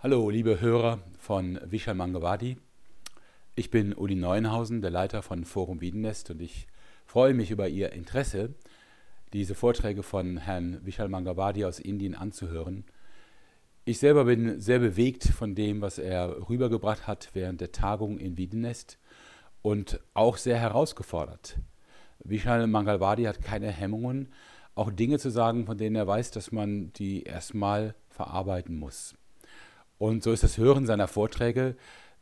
Hallo, liebe Hörer von Vishal Mangawadi. Ich bin Uli Neuenhausen, der Leiter von Forum Wiedenest und ich freue mich über Ihr Interesse, diese Vorträge von Herrn Vishal Mangawadi aus Indien anzuhören. Ich selber bin sehr bewegt von dem, was er rübergebracht hat während der Tagung in Wiedenest und auch sehr herausgefordert. Vishal Mangawadi hat keine Hemmungen, auch Dinge zu sagen, von denen er weiß, dass man die erstmal verarbeiten muss. Und so ist das Hören seiner Vorträge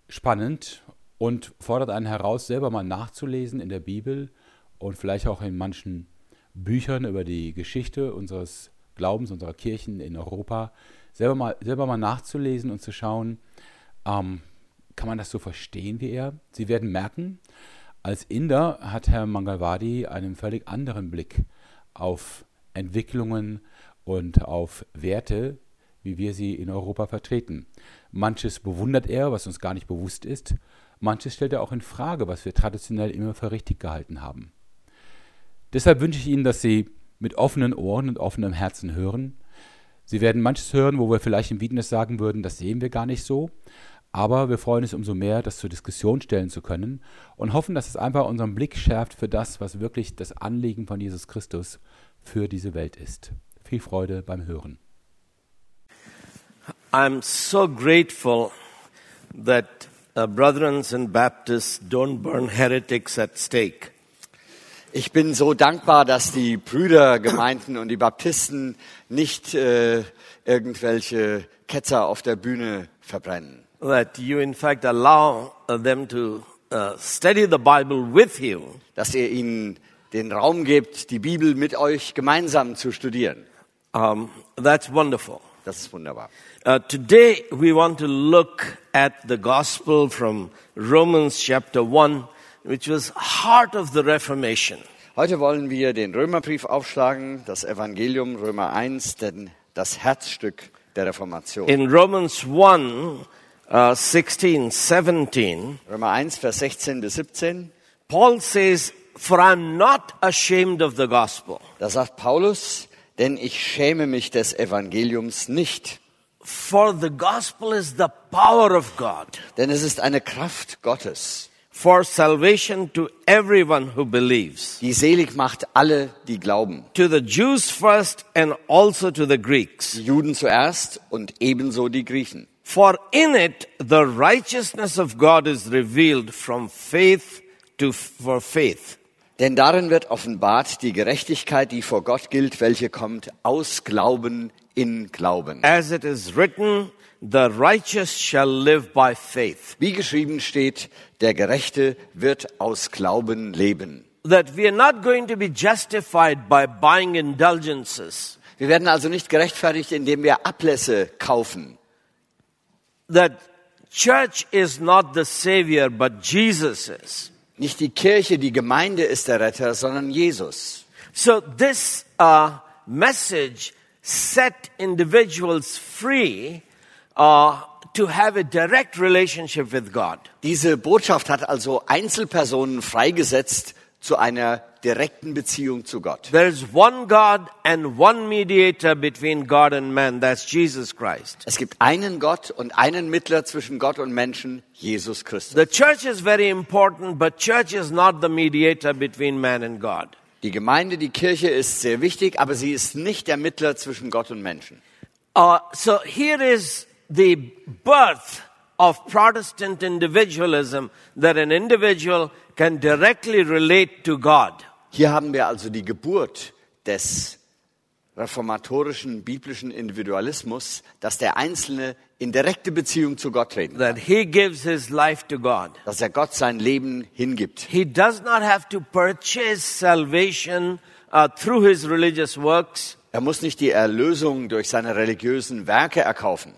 spannend und fordert einen heraus, selber mal nachzulesen in der Bibel und vielleicht auch in manchen Büchern über die Geschichte unseres Glaubens, unserer Kirchen in Europa, selber mal, selber mal nachzulesen und zu schauen, ähm, kann man das so verstehen wie er? Sie werden merken, als Inder hat Herr Mangalwadi einen völlig anderen Blick auf Entwicklungen und auf Werte, wie wir sie in Europa vertreten. Manches bewundert er, was uns gar nicht bewusst ist. Manches stellt er auch in Frage, was wir traditionell immer für richtig gehalten haben. Deshalb wünsche ich Ihnen, dass Sie mit offenen Ohren und offenem Herzen hören. Sie werden manches hören, wo wir vielleicht im Wiedenes sagen würden, das sehen wir gar nicht so. Aber wir freuen uns umso mehr, das zur Diskussion stellen zu können und hoffen, dass es einfach unseren Blick schärft für das, was wirklich das Anliegen von Jesus Christus für diese Welt ist. Viel Freude beim Hören. I'm so grateful that uh, Brethren and Baptists don't burn heretics at stake. Ich bin so dankbar, dass die Brüdergemeinden und die Baptisten nicht äh, irgendwelche Ketzer auf der Bühne verbrennen. That you, in fact, allow uh, them to uh, study the Bible with you. Dass ihr ihnen den Raum gebt, die Bibel mit euch gemeinsam zu studieren. Um, that's wonderful. Das ist wunderbar. Uh, today we want to look at the gospel from Romans chapter 1, which was heart of the Reformation. Heute wollen wir den Römerbrief aufschlagen, das Evangelium Römer 1, denn das Herzstück der Reformation. In Romans 1, uh, 16, 17, Römer 1, Vers 16 bis 17, Paul says, For I'm not ashamed of the gospel. da sagt Paulus, denn ich schäme mich des Evangeliums nicht, For the gospel is the power of God denn es ist eine Kraft Gottes, for salvation to everyone who believes, die selig macht alle, die glauben. to the Jews first and also to the Greeks. Die Juden zuerst und ebenso die Griechen. For in it the righteousness of God is revealed from faith to for faith. Denn darin wird offenbart die Gerechtigkeit, die vor Gott gilt, welche kommt aus Glauben in Glauben. As it is written, the righteous shall live by faith. Wie geschrieben steht, der Gerechte wird aus Glauben leben. That we are not going to be justified by buying indulgences. Wir werden also nicht gerechtfertigt, indem wir Ablässe kaufen. That church is not the savior, but Jesus is. Nicht die Kirche, die Gemeinde ist der Retter, sondern Jesus. So this uh, message set individuals free uh, to have a direct relationship with God. Diese Botschaft hat also Einzelpersonen freigesetzt zu einer direkten Beziehung zu Gott. There is one God and one mediator between God and man. That's Jesus Christ. Es gibt einen Gott und einen Mittler zwischen Gott und Menschen, Jesus Christus. The church is very important, but church is not the mediator between man and God. Die Gemeinde, die Kirche ist sehr wichtig, aber sie ist nicht der Mittler zwischen Gott und Menschen. Uh, so here is the birth of Protestant individualism that an individual can directly relate to God. Hier haben wir also die Geburt des reformatorischen biblischen Individualismus, dass der Einzelne in direkte Beziehung zu Gott treten kann, That he gives his life to God. dass er Gott sein Leben hingibt. He does not have to purchase salvation uh, through his religious works, Er muss nicht die Erlösung durch seine religiösen Werke erkaufen,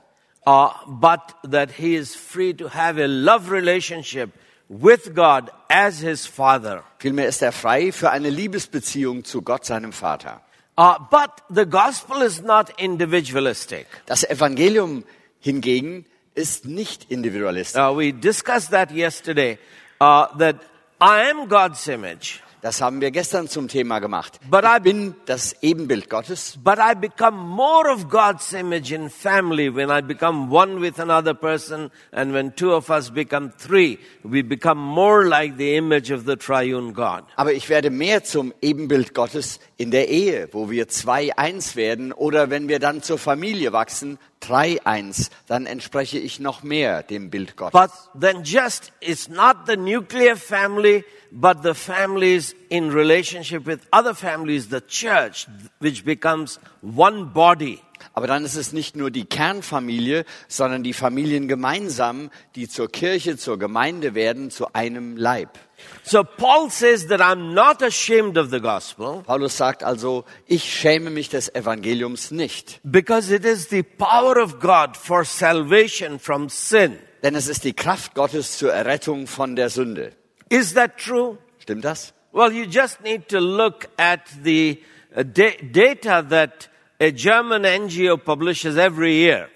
uh, but that he is free to have a love relationship with God as his father. vielmehr ist er frei für eine Liebesbeziehung zu Gott, seinem Vater. Uh, but the gospel is not individualistic. Das Evangelium hingegen ist nicht individualistisch. Uh, we discussed that yesterday. Uh, that I am God's image. Das haben wir gestern zum Thema gemacht. But I- Ich bin das Ebenbild Gottes, But I become more of God's image in family when I become one with another person and when two of us become three, we become more like the image of the triune God. aber ich werde mehr zum Ebenbild Gottes in der Ehe, wo wir zwei eins werden oder wenn wir dann zur Familie wachsen, drei eins, dann entspreche ich noch mehr dem Bild Gottes. But then just, it's not the nuclear family, but the families in relationship with other families, the church, which becomes one body. Aber dann ist es nicht nur die Kernfamilie, sondern die Familien gemeinsam, die zur Kirche, zur Gemeinde werden, zu einem Leib. So Paul says that I'm not ashamed of the gospel Paulus sagt also, ich schäme mich des Evangeliums nicht, because it is the power of God for salvation from sin. denn es ist die Kraft Gottes zur Errettung von der Sünde. Is that true? Stimmt das? Well, you just need to look at the uh, data that a German NGO publishes every year.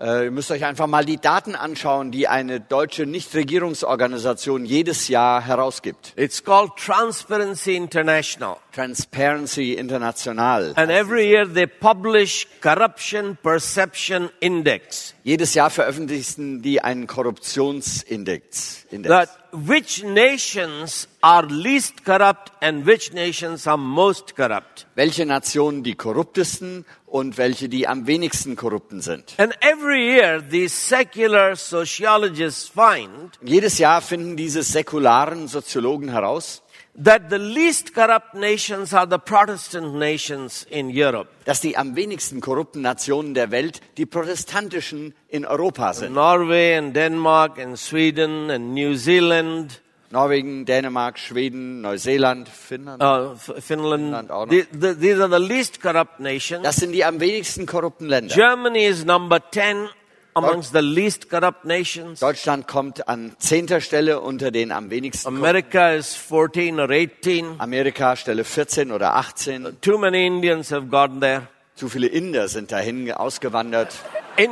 Äh, ihr müsst euch einfach mal die Daten anschauen, die eine deutsche Nichtregierungsorganisation jedes Jahr herausgibt. It's called Transparency International. Transparency International. And every year they publish Corruption Perception Index. Jedes Jahr veröffentlichen die einen Korruptionsindex. Index. That which nations are least corrupt and which nations are most corrupt. welche Nationen die korruptesten und welche die am wenigsten korrupten sind. And every year these secular sociologists find jedes Jahr finden diese säkularen Soziologen heraus, that the least corrupt nations are the Protestant nations in Europe. dass die am wenigsten korrupten Nationen der Welt die protestantischen in Europa sind. Norway and Denmark and Sweden and New Zealand, Norwegen, Dänemark, Schweden, Neuseeland, Finnland. uh, F- Finland. Finland auch noch. The- the- these are the least corrupt nations. Das sind die am wenigsten korrupten Länder. Germany is number 10 amongst the least corrupt nations. Deutschland kommt an zehnter Stelle unter den am wenigsten. America is 14 or 18. Amerika Stelle 14 oder 18. Too many Indians have gotten there. Zu viele Inder sind dahin ausgewandert. In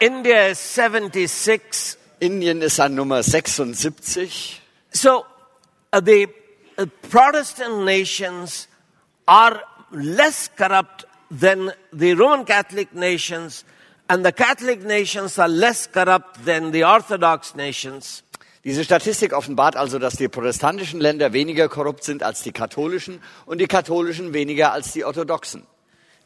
India is 76. Indien ist an Nummer 76. So uh, the uh, Protestant nations are less corrupt than the Roman Catholic nations, and the Catholic nations are less corrupt than the Orthodox nations. Diese Statistik offenbart also, dass die protestantischen Länder weniger korrupt sind als die katholischen und die katholischen weniger als die orthodoxen.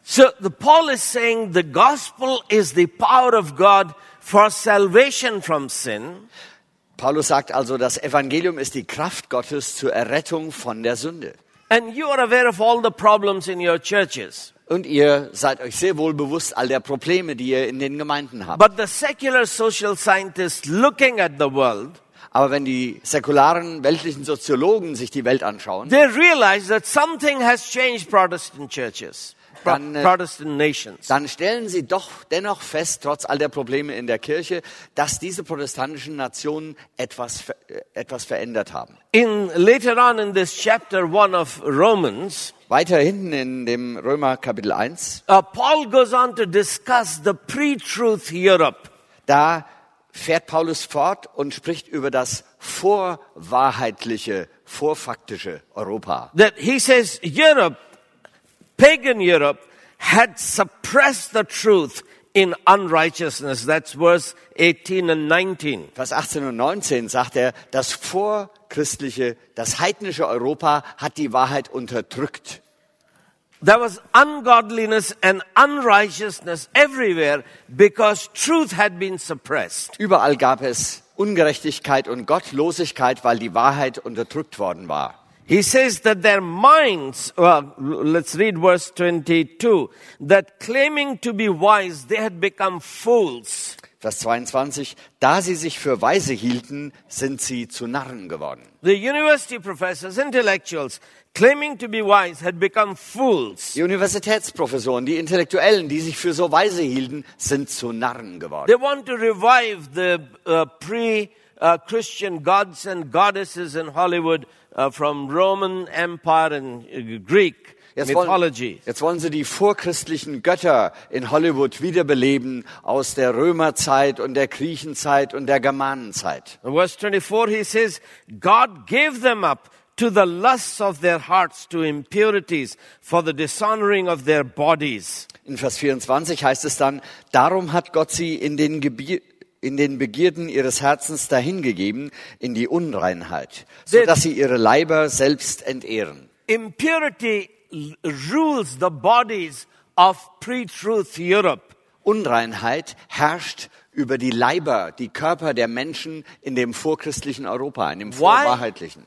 So the Paul is saying the gospel is the power of God for salvation from sin. Paulus sagt also, das Evangelium ist die Kraft Gottes zur Errettung von der Sünde. And you are aware of all the problems in your churches. Und ihr seid euch sehr wohl bewusst all der Probleme, die ihr in den Gemeinden habt. But the secular social scientists looking at the world, Aber wenn die säkularen weltlichen Soziologen sich die Welt anschauen, they realize that something has changed Protestant churches, Dann, äh, dann stellen sie doch dennoch fest, trotz all der Probleme in der Kirche, dass diese protestantischen Nationen etwas, äh, etwas verändert haben. In later on in this chapter one of Romans, Weiter hinten in dem Römer Kapitel 1, uh, Paul goes on to discuss the pre-truth Europe. da fährt Paulus fort und spricht über das vorwahrheitliche, vorfaktische Europa. That he says Europe, pagan Europe, had suppressed the truth in unrighteousness. That's verse 18 and 19. Vers 18 und 19 sagt er, das vorchristliche, das heidnische Europa hat die Wahrheit unterdrückt. There was ungodliness and unrighteousness everywhere because truth had been suppressed. Überall gab es Ungerechtigkeit und Gottlosigkeit, weil die Wahrheit unterdrückt worden war. He says that their minds, well, let's read verse 22, that claiming to be wise, they had become fools. Vers 22, da sie sich für weise hielten, sind sie zu Narren geworden. The university professors, intellectuals, claiming to be wise, had become fools. Die Universitätsprofessoren, die Intellektuellen, die sich für so weise hielten, sind zu Narren geworden. They want to revive the uh, pre-Christian gods and goddesses in Hollywood uh, from Roman Empire and uh, Greek Jetzt wollen, mythology. jetzt wollen sie die vorchristlichen Götter in Hollywood wiederbeleben aus der Römerzeit und der Griechenzeit und der Germanenzeit. In verse 24, he says, God gave them up to the lusts of their hearts, to impurities, for the dishonoring of their bodies. In Vers 24 heißt es dann, darum hat Gott sie in den, Gebier in den Begierden ihres Herzens dahingegeben, in die Unreinheit, so dass sie ihre Leiber selbst entehren. Impurity rules the bodies of pre-truth Europe. Unreinheit herrscht über die Leiber, die Körper der Menschen in dem vorchristlichen Europa, in dem Why? vorwahrheitlichen.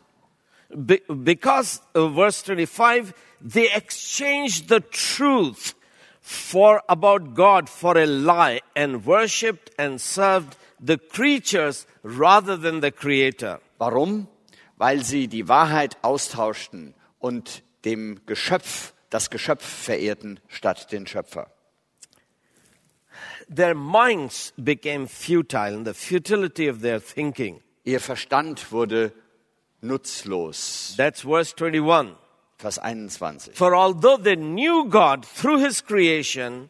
Be- because, uh, verse 25, they exchanged the truth for about God for a lie and worshipped and served the creatures rather than the creator. Warum? Weil sie die Wahrheit austauschten und dem Geschöpf, das Geschöpf verehrten statt den Schöpfer. Their minds became futile in the futility of their thinking. Ihr Verstand wurde nutzlos. That's verse 21. Vers 21. For although they knew God through his creation,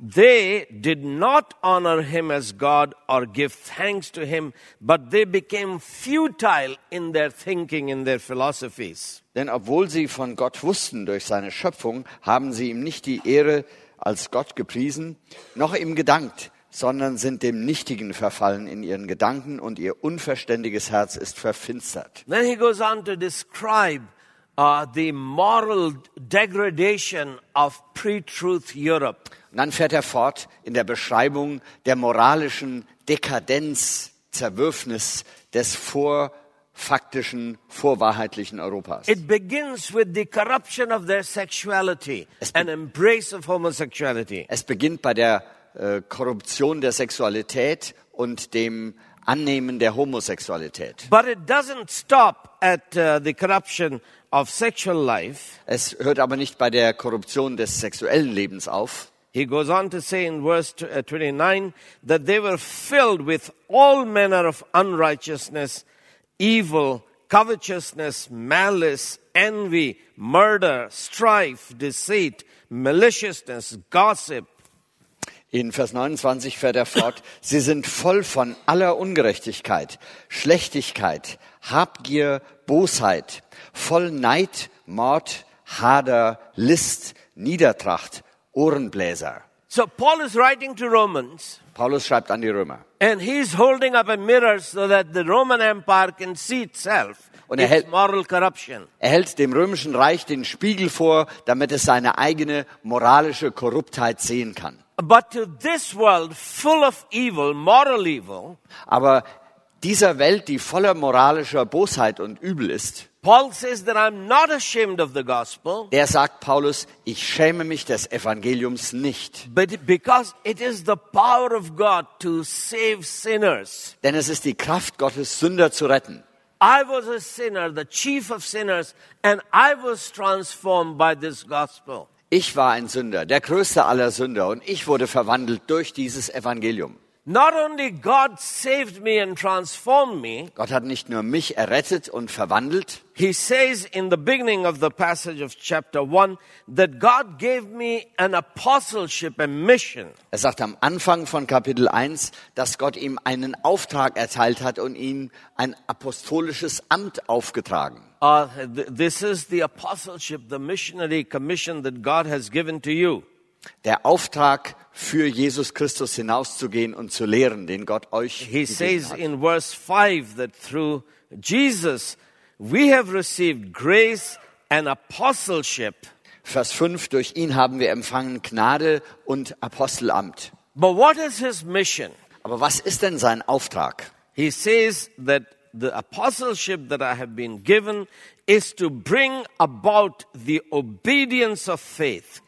they did not honor him as God or give thanks to him, but they became futile in their thinking, in their philosophies. Denn obwohl sie von Gott wussten durch seine Schöpfung, haben sie ihm nicht die Ehre als Gott gepriesen, noch ihm gedankt, sondern sind dem Nichtigen verfallen in ihren Gedanken und ihr unverständiges Herz ist verfinstert. Then he goes on to describe uh, the moral degradation of pre truth Europe. Und dann fährt er fort in der Beschreibung der moralischen Dekadenz, Zerwürfnis des vorfaktischen, vorwahrheitlichen Europas. It begins with the corruption of their sexuality Es- and embrace of homosexuality. Es beginnt bei der äh, Korruption der Sexualität und dem Annehmen der Homosexualität. But it doesn't stop at uh, the corruption of sexual life. Es hört aber nicht bei der Korruption des sexuellen Lebens auf. He goes on to say in verse uh, 29 that they were filled with all manner of unrighteousness, evil, covetousness, malice, envy, murder, strife, deceit, maliciousness, gossip. In Vers 29 fährt er fort, sie sind voll von aller Ungerechtigkeit, Schlechtigkeit, Habgier, Bosheit, voll Neid, Mord, Hader, List, Niedertracht, Ohrenbläser. So Paul is writing to Romans Paulus schreibt an die Römer. and he's holding up a mirror so that the Roman Empire can see itself. Und er hält-. Er hält dem römischen Reich den Spiegel vor, damit es seine eigene moralische Korruptheit sehen kann. But to this world full of evil, moral evil, Aber dieser Welt, die voller moralischer Bosheit und Übel ist, Paul says that I'm not ashamed of the gospel, der sagt Paulus, ich schäme mich des Evangeliums nicht. but because it is the power of God to save sinners. Denn es ist die Kraft Gottes, Sünder zu retten. I was a sinner, the chief of sinners, and I was transformed by this gospel. Ich war ein Sünder, der größte aller Sünder, und ich wurde verwandelt durch dieses Evangelium. Not only God saved me and transformed me, Gott hat nicht nur mich errettet und verwandelt, he says in the beginning of the passage of chapter 1 that God gave me an apostleship, a mission. er sagt am Anfang von Kapitel 1, dass Gott ihm einen Auftrag erteilt hat und ihm ein apostolisches Amt aufgetragen. Uh, th- this is the apostleship, the missionary commission that God has given to you. Der Auftrag für Jesus Christus hinauszugehen und zu lehren, den Gott euch He gegeben says hat. in verse 5 that through Jesus we have received grace and apostleship. Vers 5, durch ihn haben wir empfangen Gnade und Apostelamt. But what is his mission? Aber was ist denn sein Auftrag? He says that the apostleship that I have been given is to bring about the obedience of faith.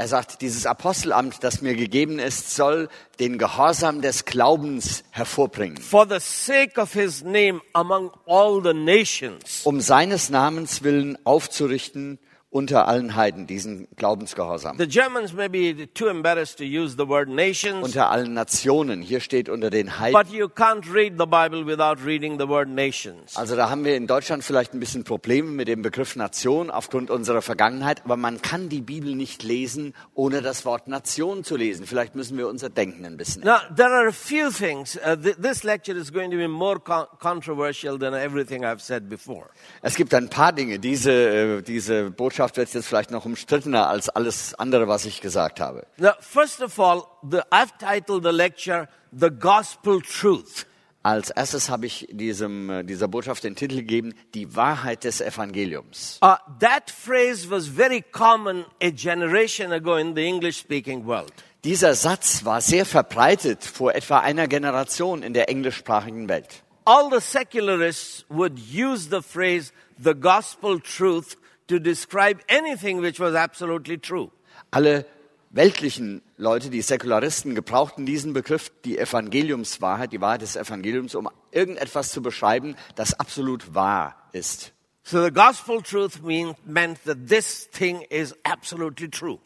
Er sagt, dieses Apostelamt, das mir gegeben ist, soll den Gehorsam des Glaubens hervorbringen, For the sake of his name among all the nations. um seines Namens willen aufzurichten unter allen Heiden, diesen Glaubensgehorsam. The Germans may be too embarrassed to use the word nations, Unter allen Nationen, hier steht unter den Heiden. but you can't read the Bible without reading the word nations. Also da haben wir in Deutschland vielleicht ein bisschen Probleme mit dem Begriff Nation aufgrund unserer Vergangenheit, aber man kann die Bibel nicht lesen, ohne das Wort Nation zu lesen. Vielleicht müssen wir unser Denken ein bisschen Now, there are a few things. Uh, th- this lecture is going to be more con- controversial than everything I've said before. Es gibt ein paar Dinge. Diese, äh, diese Botschaft wird jetzt vielleicht noch umstrittener als alles andere, was ich gesagt habe. Now, first of all, the, I've titled the lecture The Gospel Truth. Als erstes habe ich diesem, äh, dieser Botschaft den Titel gegeben, die Wahrheit des Evangeliums. Uh, that phrase was very common a generation ago in the English speaking world. Dieser Satz war sehr verbreitet vor etwa einer Generation in der englischsprachigen Welt. All the secularists would use the phrase the gospel truth to describe anything which was absolutely true. Alle weltlichen Leute, die Säkularisten, gebrauchten diesen Begriff, die Evangeliumswahrheit, die Wahrheit des Evangeliums, um irgendetwas zu beschreiben, das absolut wahr ist. So the gospel truth mean, meant that this thing is absolutely true.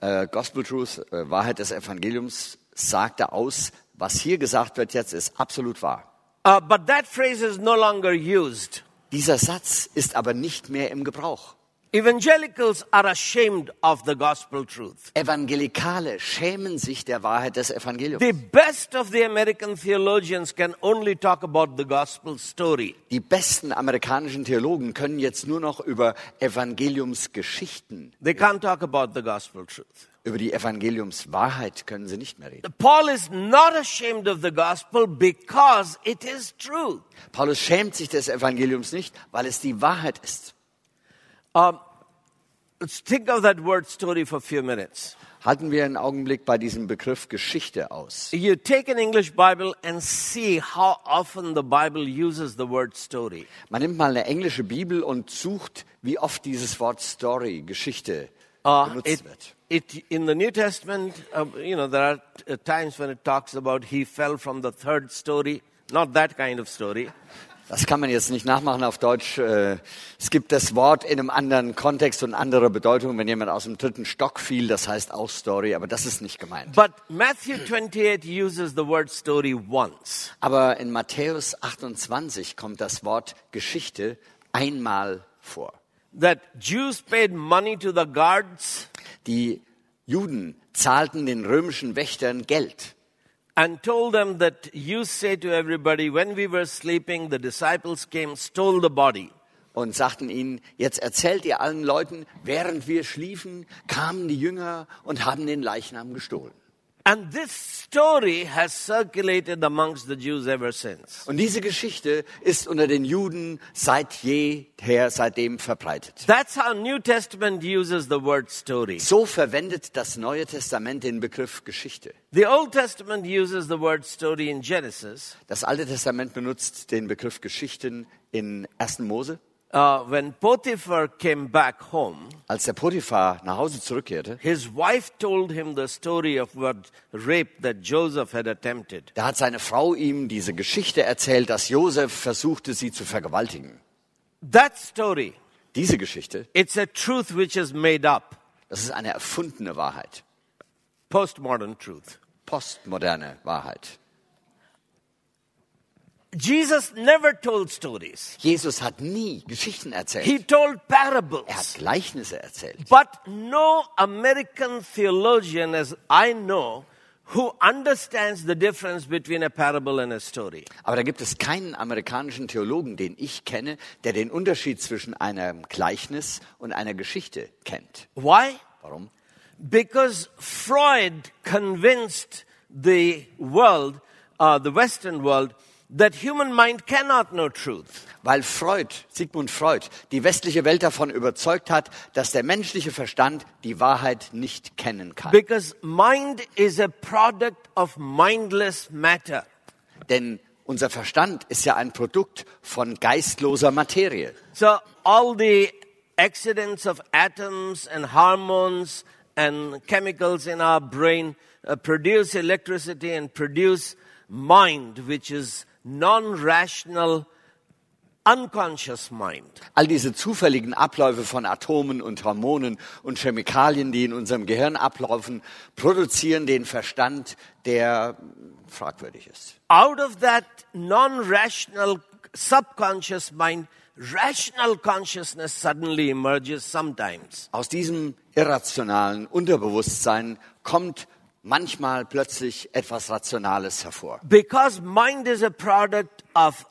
Äh, Gospel Truth, äh, Wahrheit des Evangeliums, sagte aus, was hier gesagt wird jetzt, ist absolut wahr. Uh, but that phrase is no longer used. Dieser Satz ist aber nicht mehr im Gebrauch. Evangelicals are ashamed of the gospel truth. Evangelikale schämen sich der Wahrheit des Evangeliums. The best of the American theologians can only talk about the gospel story. Die besten amerikanischen Theologen können jetzt nur noch über Evangeliumsgeschichten, They can't talk about the gospel truth. Über die Evangeliumswahrheit können sie nicht mehr reden. Paul is not ashamed of the gospel because it is true. Paulus schämt sich des Evangeliums nicht, weil es die Wahrheit ist. Um, let's think of that word story for a few minutes. Halten wir einen Augenblick bei diesem Begriff Geschichte aus. You take an English Bible and see how often the Bible uses the word story. Man nimmt mal eine englische Bibel und sucht, wie oft dieses Wort Story, Geschichte Uh, it, it, in the New Testament, uh, you know, there are uh, times when it talks about he fell from the third story. Not that kind of story. Das kann man jetzt nicht nachmachen auf Deutsch. Äh, Es gibt das Wort in einem anderen Kontext und andere Bedeutung, wenn jemand aus dem dritten Stock fiel, das heißt auch Story, aber das ist nicht gemeint. But Matthew 28 uses the word story once. Aber in Matthäus 28 kommt das Wort Geschichte einmal vor. That Jews paid money to the guards Die Juden zahlten den römischen Wächtern Geld and told them that you say to everybody, when we were sleeping, the disciples came, stole the body. und sagten ihnen, jetzt erzählt ihr allen Leuten, während wir schliefen, kamen die Jünger und haben den Leichnam gestohlen. And this story has circulated amongst the Jews ever since. Und diese Geschichte ist unter den Juden seit jeher, seitdem verbreitet. That's how New Testament uses the word story. So verwendet das Neue Testament den Begriff Geschichte. The Old Testament uses the word story in Genesis. Das Alte Testament benutzt den Begriff Geschichten in 1. Mose. Uh, when Potiphar came back home, Als der Potiphar nach Hause zurückkehrte, his wife told him the story of what rape that Joseph had attempted. da hat seine Frau ihm diese Geschichte erzählt, dass Josef versuchte, sie zu vergewaltigen. That story, Diese Geschichte, it's a truth which is made up, das ist eine erfundene Wahrheit, postmodern truth. postmoderne Wahrheit. Jesus never told stories. Jesus hat nie Geschichten erzählt. He told Er hat parables. Gleichnisse erzählt. But no American theologian, as I know, who understands the difference between a parable and a story. Aber da gibt es keinen amerikanischen Theologen, den ich kenne, der den Unterschied zwischen einem Gleichnis und einer Geschichte kennt. Why? Warum? Because Freud convinced the world, uh, the Western world, that human mind cannot know truth. Weil Freud, Sigmund Freud, die westliche Welt davon überzeugt hat, dass der menschliche Verstand die Wahrheit nicht kennen kann. Because mind is a product of mindless matter. Denn unser Verstand ist ja ein Produkt von geistloser Materie. So all the accidents of atoms and hormones and chemicals in our brain uh, produce electricity and produce mind, which is non-rational unconscious mind. All diese zufälligen Abläufe von Atomen und Hormonen und Chemikalien, die in unserem Gehirn ablaufen, produzieren den Verstand, der fragwürdig ist. Out of that non-rational subconscious mind, rational consciousness suddenly emerges sometimes. Aus diesem irrationalen Unterbewusstsein kommt manchmal plötzlich etwas Rationales hervor. Because mind is a product of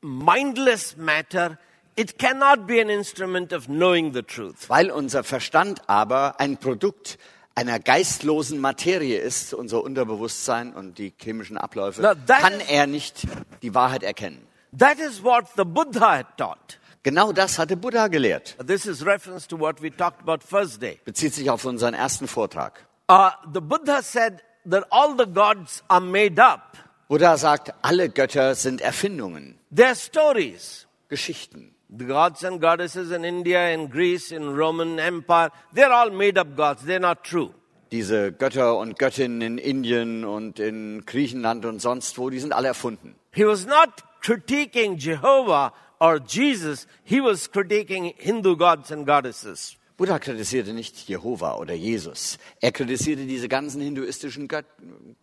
mindless matter, it cannot be an instrument of knowing the truth. Weil unser Verstand aber ein Produkt einer geistlosen Materie ist, unser Unterbewusstsein und die chemischen Abläufe, Now kann is- er nicht die Wahrheit erkennen. That is what the Buddha had taught. Genau das hatte Buddha gelehrt. This is reference to what we talked about first day. Bezieht sich auf unseren ersten Vortrag. Uh, the Buddha said that all the gods are made up. Buddha sagt, alle Götter sind Erfindungen, They're stories. Geschichten. The gods and goddesses in India, in Greece, in Roman Empire, they're all made up gods. They're not true. Diese Götter und Göttinnen in Indien und in Griechenland und sonst wo, die sind alle erfunden. He was not critiquing Jehovah or Jesus. He was critiquing Hindu gods and goddesses. Buddha kritisierte nicht Jehova oder Jesus. Er kritisierte diese ganzen hinduistischen Gött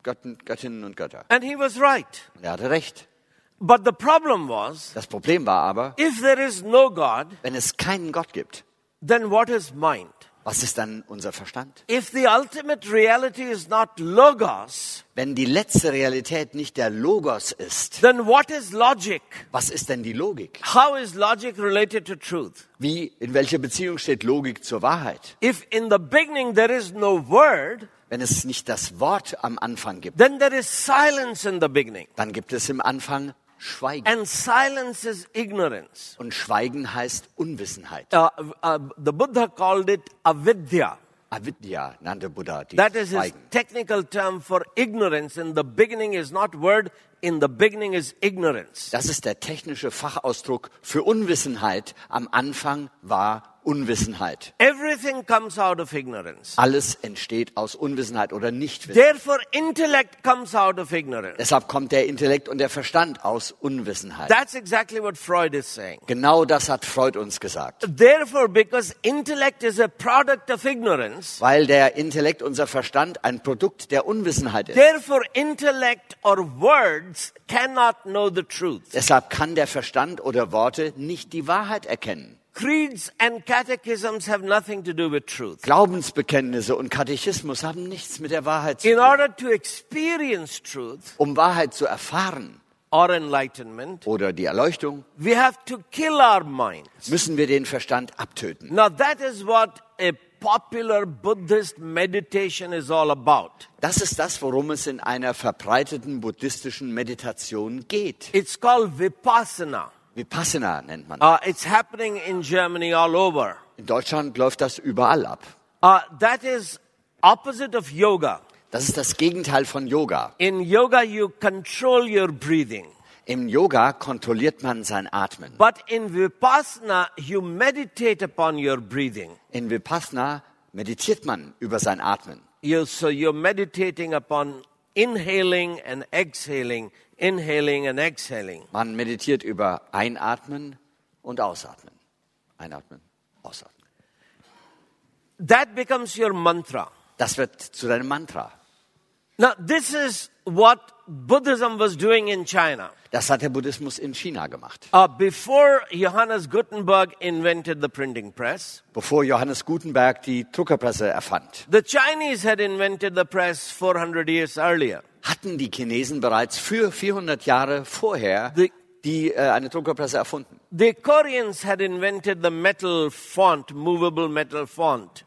Götten, Göttinnen und Götter. And he was right. Und er hatte recht. But the problem was, Das Problem war aber, if there is no God, wenn es keinen Gott gibt, then what is mind? Was ist dann unser Verstand? If the ultimate reality is not logos, Wenn die letzte Realität nicht der Logos ist, then what is logic? was ist denn die Logik? How is logic related to truth? Wie, in welcher Beziehung steht Logik zur Wahrheit? If in the beginning there is no word, Wenn es nicht das Wort am Anfang gibt, then there is silence in the beginning. dann gibt es im Anfang Schweigen. And silence is ignorance. Und Schweigen heißt Unwissenheit. Uh, uh, the Buddha called it avidya. Avidya nannte Buddha die That is his technical term for ignorance. In the beginning is not word, in the beginning is ignorance. Das ist der technische Fachausdruck für Unwissenheit. Am Anfang war Unwissenheit. Everything comes out of ignorance. Alles entsteht aus Unwissenheit oder Nichtwissen. Therefore, intellect comes out of ignorance. Deshalb kommt der Intellekt und der Verstand aus Unwissenheit. That's exactly what Freud is saying. Genau das hat Freud uns gesagt. Therefore, because intellect is a product of ignorance, Weil der Intellekt, unser Verstand, ein Produkt der Unwissenheit ist. therefore intellect or words cannot know the truth. Deshalb kann der Verstand oder Worte nicht die Wahrheit erkennen. Creeds and catechisms have nothing to do with truth. Glaubensbekenntnisse und Katechismus haben nichts mit der Wahrheit zu In tun. order to experience truth Um Wahrheit zu erfahren or enlightenment, oder die Erleuchtung, we have to kill our minds. müssen wir den Verstand abtöten. Now that is what a popular Buddhist meditation is all about. Das ist das, worum es in einer verbreiteten buddhistischen Meditation geht. It's called Vipassana. Vipassana nennt man. Uh, it's happening in Germany all over. In Deutschland läuft das überall ab. Uh, that is opposite of yoga. Das ist das Gegenteil von Yoga. In yoga, you control your breathing. Im Yoga kontrolliert man sein Atmen. But in Vipassana, you meditate upon your breathing. In Vipassana meditiert man über sein Atmen. You, so you're meditating upon inhaling and exhaling, inhaling and exhaling. Man meditiert über Einatmen und Ausatmen. Einatmen, Ausatmen. That becomes your mantra. Das wird zu deinem Mantra. Now, this is what Buddhism was doing in China. Das hat der Buddhismus in China gemacht. Uh, before Johannes Gutenberg invented the printing press, Bevor Johannes Gutenberg die Druckerpresse erfand, the Chinese had invented the press 400 years earlier. hatten die Chinesen bereits für 400 Jahre vorher The- die, äh, eine Druckerpresse erfunden. The Koreans had invented the metal font, movable metal font.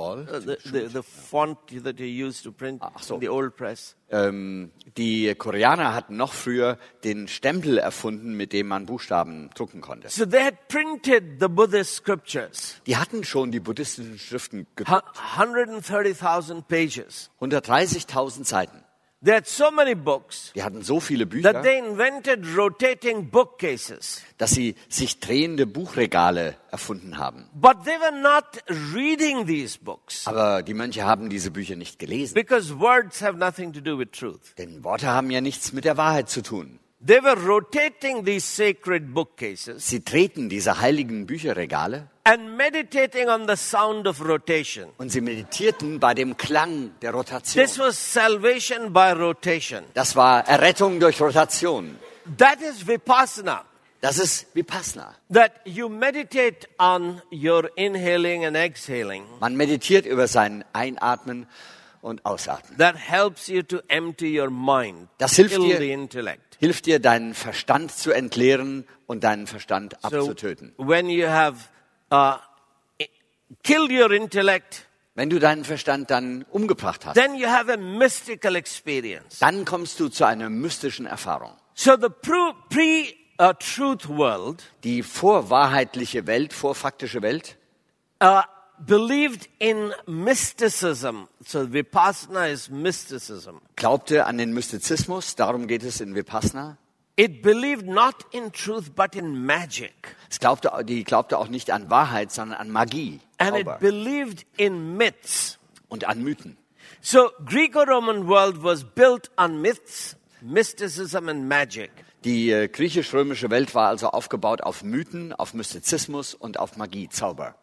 Ball. Uh, the, the, the font that you used to print Ach so. in the old press. Ähm, die Koreaner hatten noch früher den Stempel erfunden, mit dem man Buchstaben drucken konnte. So they had printed the Buddhist scriptures, Die hatten schon die buddhistischen Schriften gedruckt. 130,000 pages. 130.000 Seiten. They had so many books Die hatten so viele that Bücher, they invented rotating bookcases. dass sie sich drehende Buchregale erfunden haben. But they were not reading these books Aber die Mönche haben diese Bücher nicht gelesen. because words have nothing to do with truth. Denn Worte haben ja nichts mit der Wahrheit zu tun. They were rotating these sacred bookcases Sie treten diese heiligen Bücherregale and meditating on the sound of rotation. und sie meditierten bei dem Klang der Rotation. This was salvation by rotation. Das war Errettung durch Rotation. That is vipassana. Das ist Vipassana. That you meditate on your inhaling and exhaling. Man meditiert über sein Einatmen und Ausatmen. That helps you to empty your mind, Das hilft dir- the intellect. Hilft dir, deinen Verstand zu entleeren und deinen Verstand So abzutöten. when you have uh, killed your intellect, Wenn du deinen Verstand dann umgebracht hast, then you have a mystical experience. dann kommst du zu einer mystischen Erfahrung. So the pre- pre-truth world Die vorwahrheitliche Welt, vorfaktische Welt, uh, believed in mysticism. So vipassana is mysticism. glaubte an den Mystizismus, darum geht es in Vipassana. It believed not in truth but in magic. Es glaubte, die glaubte auch nicht an Wahrheit, sondern an Magie And Zauber, it believed in myths. und an Mythen. So Greco-Roman world was built on myths, mysticism and magic. Die äh, griechisch-römische Welt war also aufgebaut auf Mythen, auf Mystizismus und auf Magie, Zauber.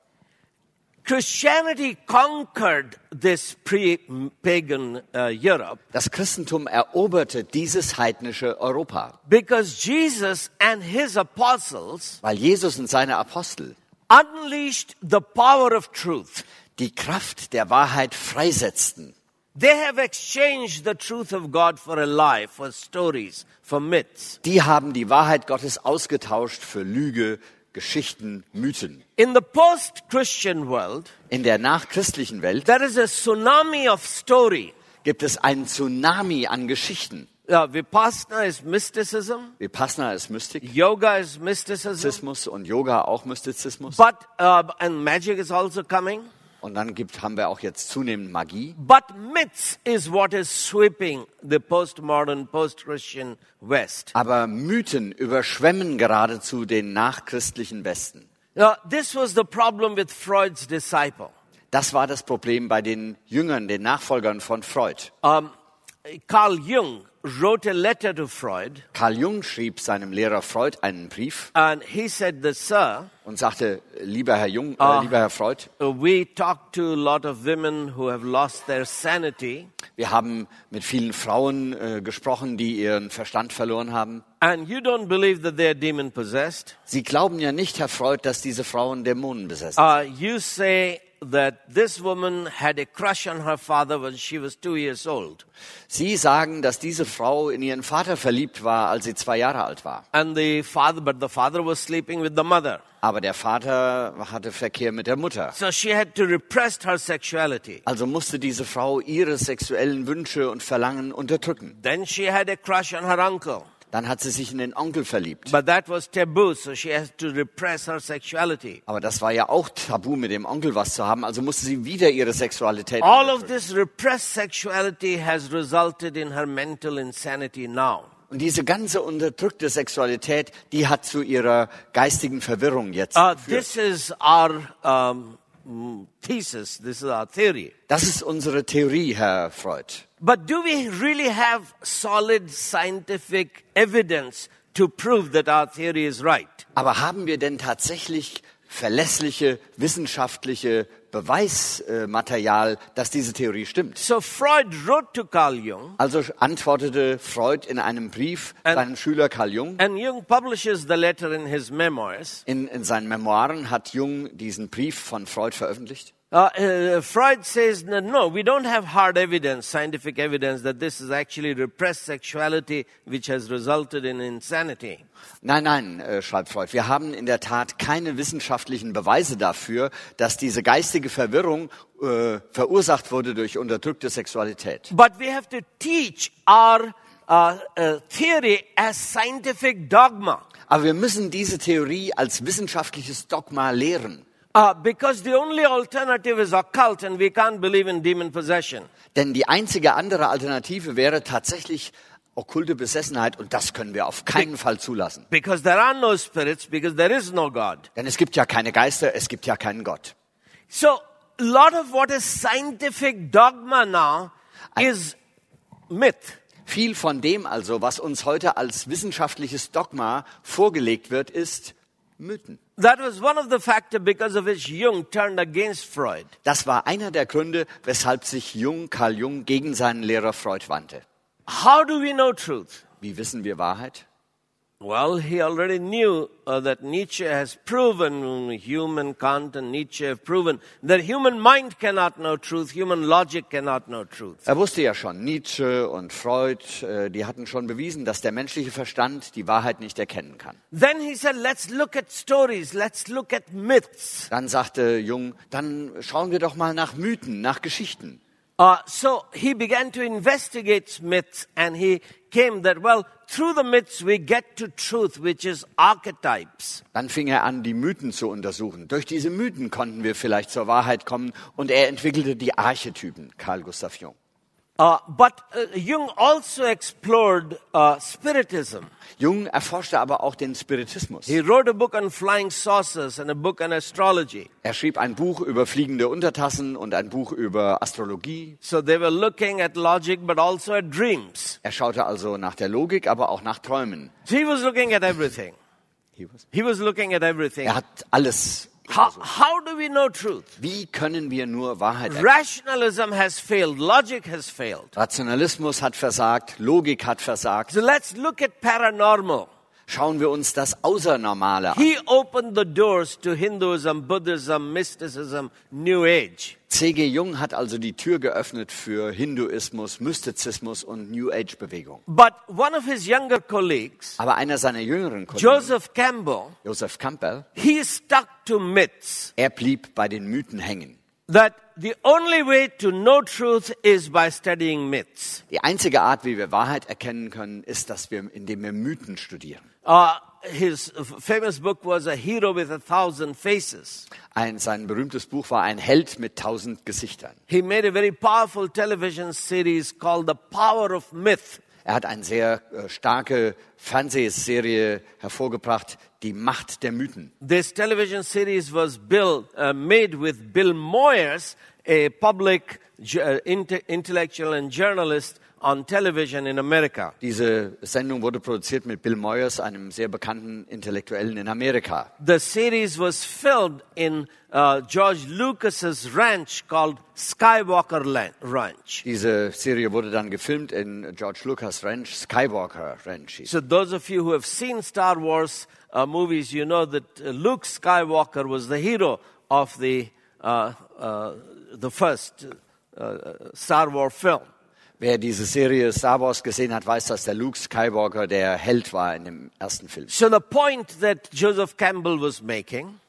Christianity conquered this pre-pagan uh, Europe Das Christentum eroberte dieses heidnische Europa, because Jesus and his apostles weil Jesus und seine Apostel unleashed the power of truth. die Kraft der Wahrheit freisetzten. They have exchanged the truth of God for a lie, for stories, for myths. Die haben die Wahrheit Gottes ausgetauscht für Lüge, Geschichten, Mythen. In the post-Christian world, In der nachchristlichen Welt there is a tsunami of story. gibt es einen Tsunami an Geschichten. Uh, Vipassana is mysticism. Vipassana ist Mystik, Yoga is mysticism. Mystizismus und Yoga auch Mystizismus. But, uh, and magic is also coming. Und dann gibt, haben wir auch jetzt zunehmend Magie. But myths is what is sweeping the postmodern, post-Christian West. Aber Mythen überschwemmen geradezu den nachchristlichen Westen. Now, this was the problem with Freud's disciple. Das war das Problem bei den Jüngern, den Nachfolgern von Freud. Um, Carl Jung wrote a letter to Freud, Carl Jung schrieb seinem Lehrer Freud einen Brief and he said that, sir, und sagte, lieber Herr Jung, äh, lieber Herr Freud, uh, we talked to a lot of women who have lost their sanity, wir haben mit vielen Frauen äh, gesprochen, die ihren Verstand verloren haben. and you don't believe that they are demon possessed. Sie glauben ja nicht, Herr Freud, dass diese Frauen Dämonen besessen. Uh, you say that this woman had a crush on her father when she was two years old. Sie sagen, dass diese Frau in ihren Vater verliebt war, als sie zwei Jahre alt war. And the father, but the father was sleeping with the mother. Aber der Vater hatte Verkehr mit der Mutter. So she had to repress her sexuality. Also musste diese Frau ihre sexuellen Wünsche und Verlangen unterdrücken. Then she had a crush on her uncle. Dann hat sie sich in den Onkel verliebt. But that was taboo, so she has to repress her sexuality. Aber das war ja auch tabu, mit dem Onkel was zu haben. Also musste sie wieder ihre Sexualität All of this repressed sexuality has resulted in her mental insanity now. Und diese ganze unterdrückte Sexualität, die hat zu ihrer geistigen Verwirrung jetzt Uh, geführt. this is our um, thesis. This is our theory. Das ist unsere Theorie, Herr Freud. But do we really have solid scientific evidence to prove that our theory is right? Aber haben wir denn tatsächlich verlässliche wissenschaftliche Beweismaterial, dass diese Theorie stimmt? So Freud wrote to Carl Jung, Also antwortete Freud in einem Brief And- seinem Schüler Carl Jung. and Jung publishes the letter in his memoirs. In, in seinen Memoiren hat Jung diesen Brief von Freud veröffentlicht. Uh, uh, Freud says, no, no, we don't have hard evidence, scientific evidence, that this is actually repressed sexuality which has resulted in insanity. Nein, nein, äh, schreibt Freud, wir haben in der Tat keine wissenschaftlichen Beweise dafür, dass diese geistige Verwirrung äh, verursacht wurde durch unterdrückte Sexualität. But we have to teach our uh, uh, theory as scientific dogma. Aber wir müssen diese Theorie als wissenschaftliches Dogma lehren. Uh, because the only alternative is occult and we can't believe in demon possession. Denn die einzige andere Alternative wäre tatsächlich okkulte Besessenheit und das können wir auf keinen Fall zulassen. Because there are no spirits, because there is no God. Denn es gibt ja keine Geister, es gibt ja keinen Gott. So, a lot of what is scientific dogma now is myth. Viel von dem also, was uns heute als wissenschaftliches Dogma vorgelegt wird, ist Mythen. That was one of the factors because of which Jung turned against Freud. Das war einer der Gründe, weshalb sich Jung, Carl Jung, gegen seinen Lehrer Freud wandte. How do we know truth? Wie wissen wir Wahrheit? Well, he already knew uh, that Nietzsche has proven, human Kant and Nietzsche have proven, that human mind cannot know truth, human logic cannot know truth. Er wusste ja schon, Nietzsche und Freud, äh, die hatten schon bewiesen, dass der menschliche Verstand die Wahrheit nicht erkennen kann. Then he said, let's look at stories, let's look at myths. Dann sagte Jung, dann schauen wir doch mal nach Mythen, nach Geschichten. Uh, so he began to investigate myths and he came that, well, through the myths we get to truth, which is archetypes. Dann fing er an, die Mythen zu untersuchen. Durch diese Mythen konnten wir vielleicht zur Wahrheit kommen und er entwickelte die Archetypen, Carl Gustav Jung. Uh, but uh, Jung also explored uh, spiritism. Jung erforschte aber auch den Spiritismus. He wrote a book on flying saucers and a book on astrology. Er schrieb ein Buch über fliegende Untertassen und ein Buch über Astrologie. So they were looking at logic but also at dreams. Er schaute also nach der Logik, aber auch nach Träumen. So he was looking at everything. He was looking at everything. Er hat alles. How, how do we know truth? Wie können wir nur Wahrheit erkennen? Rationalism has failed. Logic has failed. Rationalismus hat versagt, Logik hat versagt. So let's look at paranormal. Schauen wir uns das Außernormale an. He opened the doors to Hinduism, Buddhism, mysticism, New Age. C.G. Jung hat also die Tür geöffnet für Hinduismus, Mystizismus und New Age Bewegung. But one of his younger colleagues, Aber einer seiner jüngeren Kollegen, Joseph Campbell, Joseph Campbell, he stuck to myths er blieb bei den Mythen hängen. that the only way to know truth is by studying myths. Die einzige Art, wie wir Wahrheit erkennen können, ist, dass wir, indem wir Mythen studieren. Uh, his famous book was A Hero with a Thousand Faces. Ein, sein berühmtes Buch war ein Held mit tausend Gesichtern. He made a very powerful television series called The Power of Myth. Er hat eine sehr äh, starke Fernsehserie hervorgebracht, die Macht der Mythen. This television series was built, uh, made with Bill Moyers, a public uh, inte- intellectual and journalist on television in America. Diese Sendung wurde produziert mit Bill Moyers, einem sehr bekannten Intellektuellen in Amerika. The series was filmed in uh, George Lucas's ranch called Skywalker Ranch. Diese Serie wurde dann gefilmt in George Lucas Ranch, Skywalker Ranch. So those of you who have seen Star Wars uh, movies, you know that uh, Luke Skywalker was the hero of the uh, uh, the first uh, Star Wars film. Wer diese Serie Star Wars gesehen hat, weiß, dass der Luke Skywalker der Held war in dem ersten Film. So the point that Joseph Campbell was making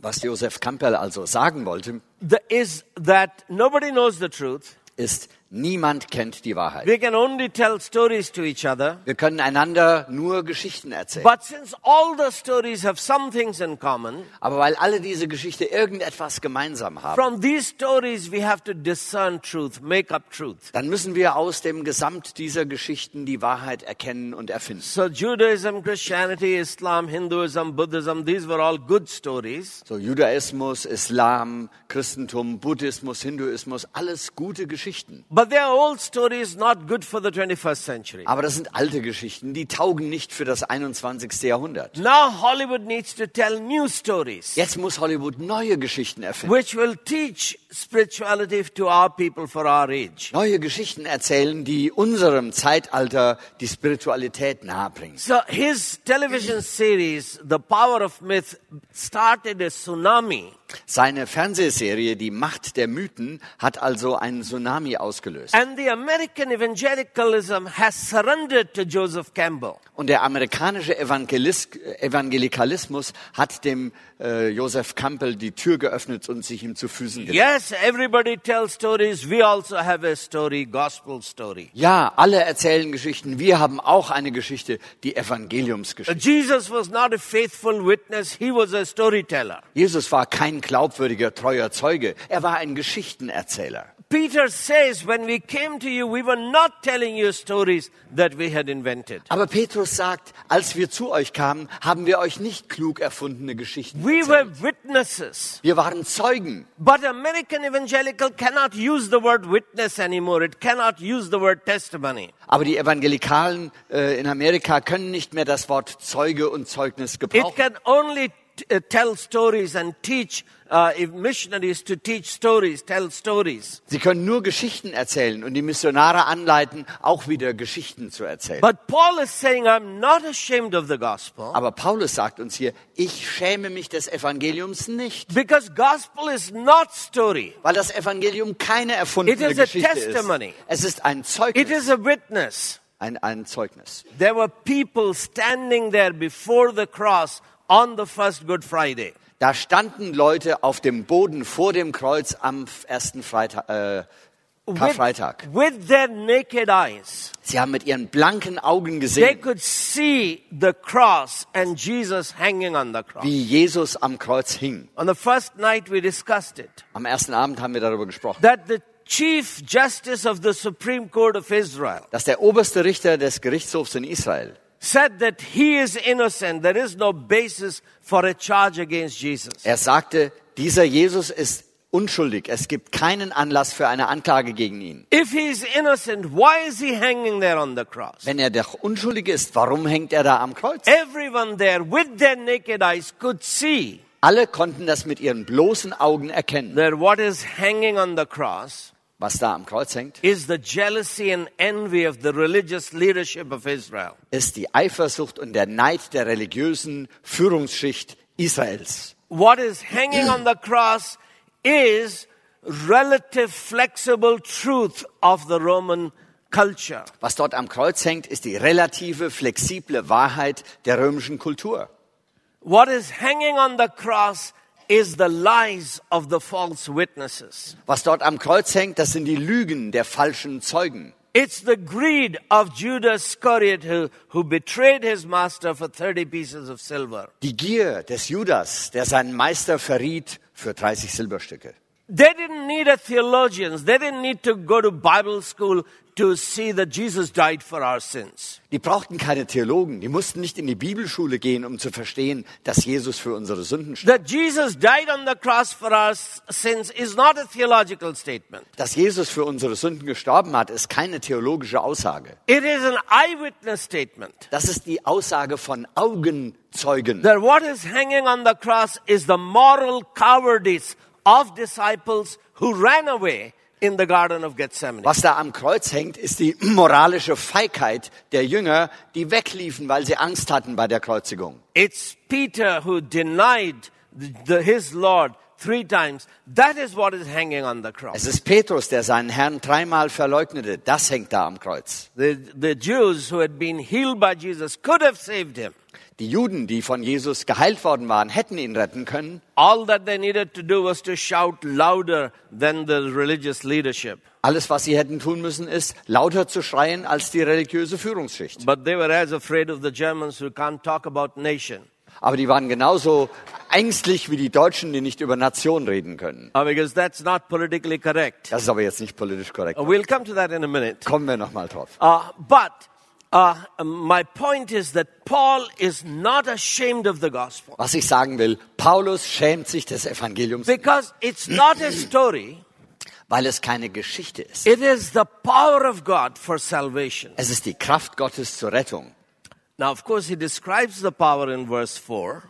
Was Joseph Campbell also sagen wollte, the, is that nobody knows the truth. ist, niemand kennt die Wahrheit. We can only tell stories to each other. Wir können einander nur Geschichten erzählen. But since all the stories have some things in common, Aber weil alle diese Geschichte irgendetwas gemeinsam haben, from these stories we have to discern truth, make up truth. dann müssen wir aus dem Gesamt dieser Geschichten die Wahrheit erkennen und erfinden. So Judaism, Christianity, Islam, Hinduism, Buddhism, these were all good stories. So Judaismus, Islam, Christentum, Buddhismus, Hinduismus, alles gute Geschichten. But they are old stories not good for the 21st century. Aber das sind alte Geschichten, die taugen nicht für das 21. Jahrhundert. Now Hollywood needs to tell new stories Jetzt muss Hollywood neue Geschichten erfinden. which will teach spirituality to our people for our age. Neue Geschichten erzählen, die unserem Zeitalter die Spiritualität nahebringen. So his television series, The Power of Myth, started a tsunami. Seine Fernsehserie Die Macht der Mythen hat also einen Tsunami ausgelöst. And the American evangelicalism has surrendered to Joseph Campbell. Und der amerikanische Evangelis Evangelikalismus hat dem äh, Joseph Campbell die Tür geöffnet und sich ihm zu Füßen gelegt. Yes, everybody tells stories. We also have a story, gospel story. Ja, alle erzählen Geschichten. Wir haben auch eine Geschichte, die Evangeliumsgeschichte. Jesus was not a faithful witness. He was a storyteller. Jesus war kein glaubwürdiger, treuer Zeuge. Er war ein Geschichtenerzähler. Peter says, when we came to you, we were not telling you stories that we had invented. Aber Petrus sagt, als wir zu euch kamen, haben wir euch nicht klug erfundene Geschichten We erzählt. were witnesses. Wir waren Zeugen. But American evangelical cannot use the word witness anymore. It cannot use the word testimony. Aber die Evangelikalen äh, in Amerika können nicht mehr das Wort Zeuge und Zeugnis It gebrauchen. can only t- tell stories and teach, if missionaries to teach stories, tell stories. Sie können nur Geschichten erzählen und die Missionare anleiten, auch wieder Geschichten zu erzählen. But Paul is saying, I'm not ashamed of the gospel Aber Paulus sagt uns hier, ich schäme mich des Evangeliums nicht, because gospel is not story. weil das Evangelium keine erfundene It is a Geschichte testimony. ist. Es ist ein It Zeugnis, is a witness. ein, ein Zeugnis. There were people standing there before the cross on the first Good Friday. Da standen Leute auf dem Boden vor dem Kreuz am ersten Freitag, äh, Karfreitag. with their naked eyes. Sie haben mit ihren blanken Augen They gesehen, could see the cross and Jesus hanging on the cross. wie Jesus am Kreuz hing. On the first night, we discussed it Am ersten Abend haben wir darüber gesprochen, that the Chief Justice of the Supreme Court of Israel dass der oberste Richter des Gerichtshofs in Israel said that he is innocent. There is no basis for a charge against Jesus. Er sagte, dieser Jesus ist unschuldig. Es gibt keinen Anlass für eine Anklage gegen ihn. If he is innocent, why is he hanging there on the cross? Wenn er doch unschuldig ist, warum hängt er da am Kreuz? Everyone there with their naked eyes could see Alle konnten das mit ihren bloßen Augen erkennen. that what is hanging on the cross Was da am Kreuz hängt, is the jealousy and envy of the religious leadership of Israel. ist die Eifersucht und der Neid der religiösen Führungsschicht Israels. What is hanging on the cross is relative flexible truth of the Roman culture. Was dort am Kreuz hängt, ist die relative, flexible Wahrheit der römischen Kultur. What is hanging on the cross is the lies of the false witnesses. Was dort am Kreuz hängt, das sind die Lügen der falschen Zeugen. It's the greed of Judas Iscariot who, who betrayed his master for 30 pieces of silver. Die Gier des Judas, der seinen Meister verriet für 30 Silberstücke. They didn't need a theologians. They didn't need to go to Bible school to see that Jesus died for our sins. Die brauchten keine Theologen, die mussten nicht in die Bibelschule gehen, um zu verstehen, dass Jesus für unsere Sünden starb. That Jesus died on the cross for our sins is not a theological statement. Dass Jesus für unsere Sünden gestorben hat, ist keine theologische Aussage. It is an eyewitness statement. Das ist die Aussage von Augenzeugen. That what is hanging on the cross is the moral cowardice of disciples who ran away in the Garden of Gethsemane. Was da am Kreuz hängt, ist die moralische Feigheit der Jünger, die wegliefen, weil sie Angst hatten bei der Kreuzigung. It's Peter who denied the, the- his Lord three times. That is what is hanging on the cross. Es ist Petrus, der seinen Herrn dreimal verleugnete. Das hängt da am Kreuz. The, the Jews who had been healed by Jesus could have saved him. Die Juden, die von Jesus geheilt worden waren, hätten ihn retten können. All that they needed to do was to shout louder than the religious leadership. Alles, was sie hätten tun müssen, ist, lauter zu schreien als die religiöse Führungsschicht. But they were as afraid of the Germans who can't talk about nation. Aber die waren genauso ängstlich wie die Deutschen, die nicht über Nation reden können. Because that's not politically correct. Das ist aber jetzt nicht politisch korrekt. We'll come to that in a minute. Kommen wir nochmal drauf. Uh, but my point is that Paul is not ashamed of the gospel Was ich sagen will, Paulus schämt sich des Evangeliums, because it's not a story. weil es keine Geschichte ist. It is the power of God for salvation. Es ist die Kraft Gottes zur Rettung. Now, of course, he describes the power in verse 4.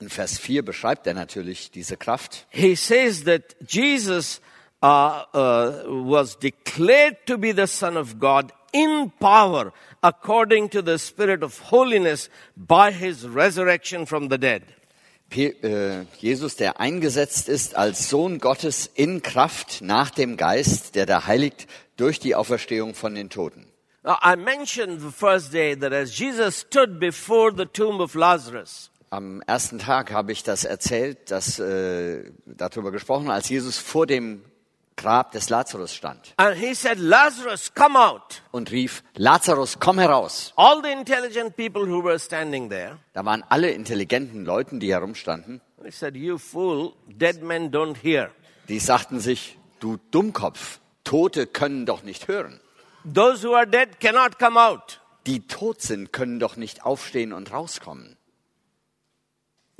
In Vers 4 beschreibt er natürlich diese Kraft. He says that Jesus uh, uh, was declared to be the Son of God in power according to the Spirit of holiness by his resurrection from the dead. Äh, Jesus, der eingesetzt ist als Sohn Gottes in Kraft nach dem Geist, der da heiligt durch die Auferstehung von den Toten. I mentioned the first day that as Jesus stood before the tomb of Lazarus, Am ersten Tag habe ich das erzählt, dass, äh, darüber gesprochen, als Jesus vor dem Grab des Lazarus stand and he said, Lazarus, come out. und rief, Lazarus, komm heraus. All the intelligent people who were standing there, Da waren alle intelligenten Leuten, die herumstanden, they said, You fool, dead men don't hear. die sagten sich, du Dummkopf, Tote können doch nicht hören. Those who are dead cannot come out. Die tot sind, können doch nicht aufstehen und rauskommen.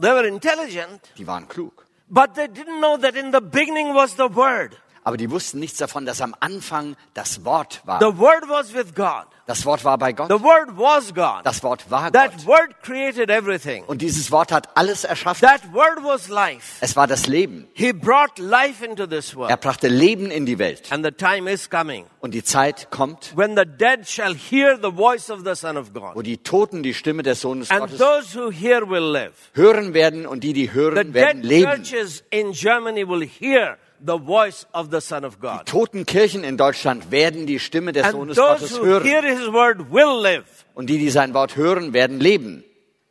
They were intelligent, Die waren klug. but they didn't know that in the beginning was the Word. Aber die wussten nichts davon, dass am Anfang das Wort war. The Word was with God. Das Wort war bei Gott. The Word was God. Das Wort war That Gott. Word created everything. Und dieses Wort hat alles erschaffen. That Word was life. Es war das Leben. He brought life into this Er world. brachte Leben in die Welt. And the time is coming Und die Zeit kommt, when the dead shall hear the voice of the Son of wo God. die Toten die Stimme des Sohnes And Gottes those who hear will live. hören werden und die, die The hören, dead werden leben. churches in Germany will hear the voice of the Son of God. Toten Kirchen in Deutschland werden die Stimme des And Sohnes those Gottes who hear hören. His word will live. Und die, die sein Wort hören, werden leben.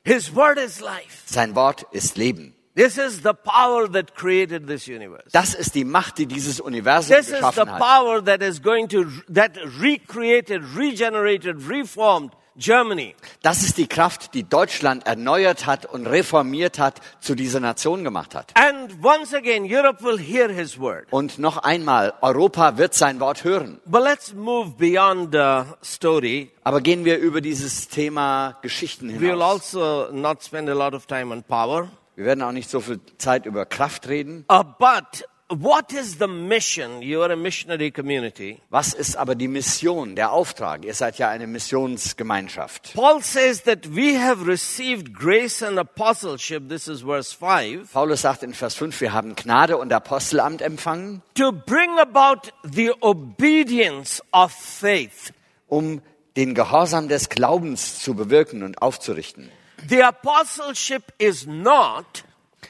His word is life. Sein Wort ist Leben. This is the power that created this universe. Das ist die Macht, die dieses Universum This is the geschaffen hat. power that is going to, that recreated, regenerated, reformed Germany. Das ist die Kraft, die Deutschland erneuert hat und reformiert hat, zu dieser Nation gemacht hat. And once again, Europe will hear his word. Und noch einmal, Europa wird sein Wort hören. But let's move beyond the story. Aber gehen wir über dieses Thema Geschichten We'll hinaus. also not spend a lot of time on power. Wir werden auch nicht so viel Zeit über Kraft reden. Uh, but what is the mission? You are a missionary community. Was ist aber die Mission, der Auftrag? Ihr seid ja eine Missionsgemeinschaft. Paul says that we have received grace and apostleship. This is verse 5. Paulus sagt in Vers 5, wir haben Gnade und Apostelamt empfangen, To bring about the obedience of faith. um den Gehorsam des Glaubens zu bewirken und aufzurichten. The apostleship is not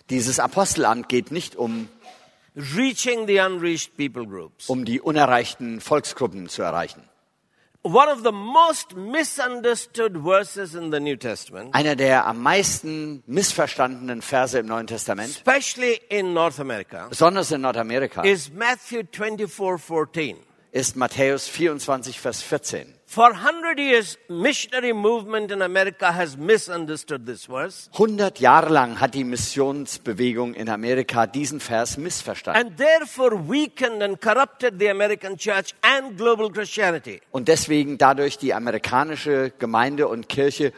Dieses Apostelamt geht nicht um, reaching the unreached people groups. um die unerreichten Volksgruppen zu erreichen. One of the most misunderstood verses in the New Testament, Einer der am meisten missverstandenen Verse im Neuen Testament, especially in North America, besonders in Nordamerika, is Matthew 24:14. ist Matthäus 24, Vers 14. For 100 years, missionary movement in America has misunderstood this verse. 100 Jahre lang hat die Missionsbewegung in Amerika diesen Vers missverstanden. and therefore weakened and corrupted the American church and global Christianity. und deswegen dadurch die amerikanische Gemeinde und Kirche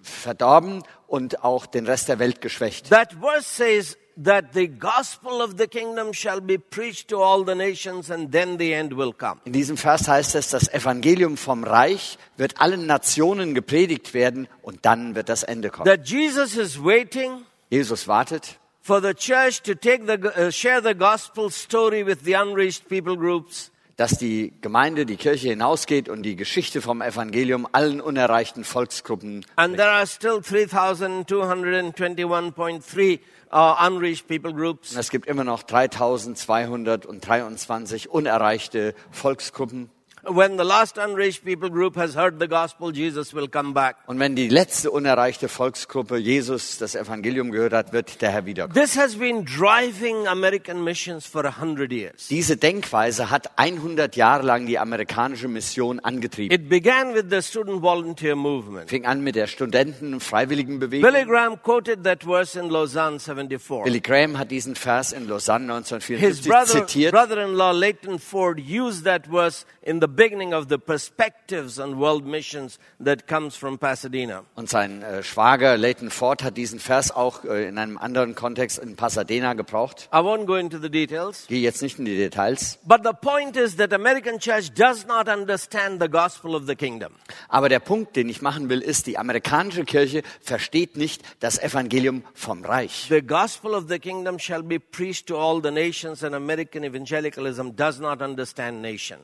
verdorben und auch den Rest der Welt geschwächt. That verse says that the gospel of the kingdom shall be preached to all the nations and then the end will come. In diesem Vers heißt es, das Evangelium vom Reich wird allen Nationen gepredigt werden und dann wird das Ende kommen. That Jesus is waiting Jesus wartet, for the church to take the, uh, share the gospel story with the unreached people groups. Dass die Gemeinde, die Kirche hinausgeht und die Geschichte vom Evangelium allen unerreichten Volksgruppen. And there are still 3,221.3 uh, unreached people groups. Und es gibt immer noch 3223 unerreichte Volksgruppen. When the last unreached people group has heard the gospel, Jesus will come back. Und wenn die letzte unerreichte Volksgruppe Jesus das Evangelium gehört hat, wird der Herr wiederkommen. This has been driving American missions for a hundred years. Diese Denkweise hat 100 Jahre lang die amerikanische Mission angetrieben. It began with the student volunteer movement. Fing an mit der Studenten-Freiwilligenbewegung. Billy Graham quoted that verse in Lausanne 74. Billy Graham hat diesen Vers in Lausanne His 1954 brother, zitiert. brother-in-law Leighton Ford used that verse in the beginning of the perspectives on world missions that comes from Pasadena. Und sein äh, Schwager Leighton Ford hat diesen Vers auch äh, in einem anderen Kontext in Pasadena gebraucht. I won't go into the details. Gehe jetzt nicht in die Details. But the point is that American church does not understand the gospel of the kingdom. Aber der Punkt, den ich machen will, ist, die amerikanische Kirche versteht nicht das Evangelium vom Reich. The gospel of the kingdom shall be preached to all the nations and American evangelicalism does not understand nation.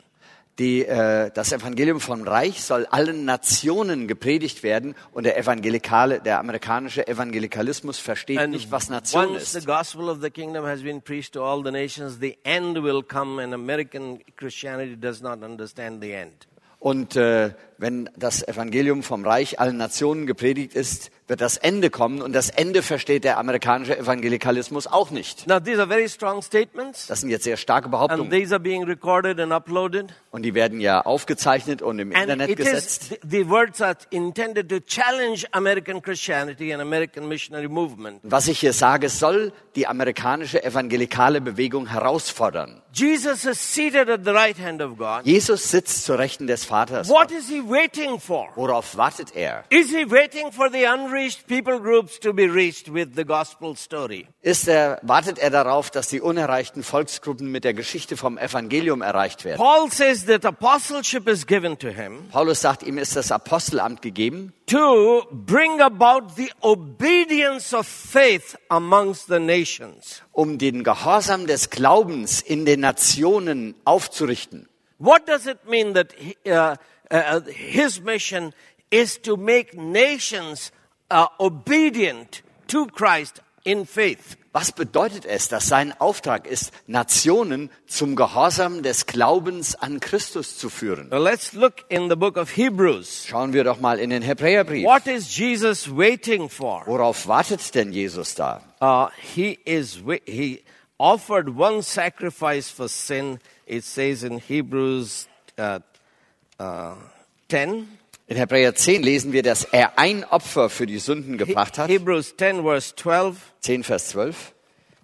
Die, äh, das Evangelium vom Reich soll allen Nationen gepredigt werden und der evangelikale, der amerikanische Evangelikalismus versteht nicht, was Nation once the ist. gospel of the kingdom has been preached to all the nations, the end will come, and American Christianity does not understand the end. Und äh, wenn das Evangelium vom Reich allen Nationen gepredigt ist, wird das Ende kommen und das Ende versteht der amerikanische Evangelikalismus auch nicht. Now, these are very strong statements, Das sind jetzt sehr starke and Behauptungen these are being recorded and uploaded. und die werden ja aufgezeichnet und im And Internet is, gesetzt. th- the words are intended to challenge American Christianity and American missionary movement. Was ich hier sage, soll die amerikanische evangelikale Bewegung herausfordern. Jesus is seated at the right hand of God. Jesus sitzt zur Rechten des Vaters. What is he waiting for? Worauf wartet er? Is he waiting for the unreached people groups to be reached with the gospel story? Ist er, wartet er darauf, dass die unerreichten Volksgruppen mit der Geschichte vom Evangelium erreicht werden? Paul says that apostleship is given to him Paulus sagt, ihm ist das Apostelamt gegeben, to bring about the obedience of faith amongst the nations. um den Gehorsam des Glaubens in den Nationen aufzurichten. What does it mean that he- uh, uh, his mission is to make nations uh, obedient to Christ in faith? Was bedeutet es, dass sein Auftrag ist, Nationen zum Gehorsam des Glaubens an Christus zu führen? Well, let's look in the book of Hebrews. Schauen wir doch mal in den Hebräerbrief. What is Jesus waiting for? Worauf wartet denn Jesus da? Uh, he is he offered one sacrifice for sin. It says in Hebrews uh, uh, 10. In Hebräer 10 lesen wir, dass er ein Opfer für die Sünden gebracht hat. Hebrews 10 verse 12. 10 Vers 12.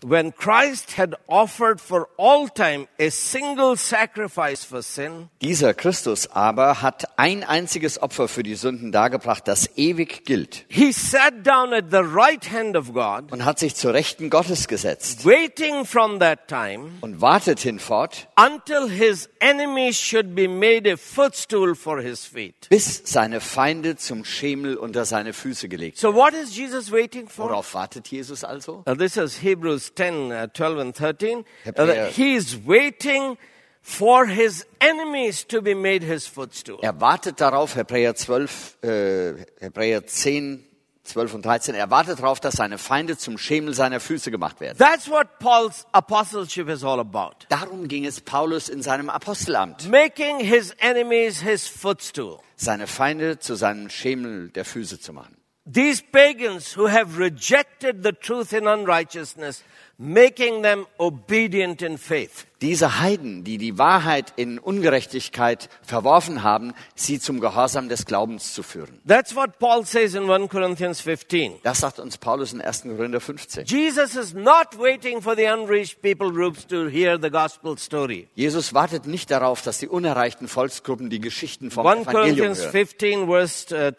When Christ had offered for all time a single sacrifice for sin, Dieser Christus aber hat ein einziges Opfer für die Sünden dargebracht, das ewig gilt he sat down at the right hand of God, und hat sich zur Rechten Gottes gesetzt waiting from that time und wartet hinfort, until his enemies should be made a footstool for his feet. bis seine Feinde zum Schemel unter seine Füße gelegt So what is Jesus waiting for? Worauf wartet Jesus also? Now, this is Hebrews 10, uh, 12 and 13. Uh, Hebräer- that he is waiting for his enemies to be made his footstool. Er wartet darauf, Hebräer 12, äh, Hebräer 10, 12 und 13, er wartet darauf, dass seine Feinde zum Schemel seiner Füße gemacht werden. That's what Paul's apostleship is all about. Darum ging es Paulus in seinem Apostelamt, Making his enemies his footstool. seine Feinde zu seinem Schemel der Füße zu machen. These pagans who have rejected the truth in unrighteousness, making them obedient in faith. Diese Heiden, die die Wahrheit in Ungerechtigkeit verworfen haben, sie zum Gehorsam des Glaubens zu führen. That's what Paul says in 1 Corinthians 15. Das sagt uns Paulus in 1. Korinther 15. Jesus is not waiting for the unreached people groups to hear the gospel story. Jesus wartet nicht darauf, dass die unerreichten Volksgruppen die Geschichten vom 1 Evangelium Corinthians hören. 15, verse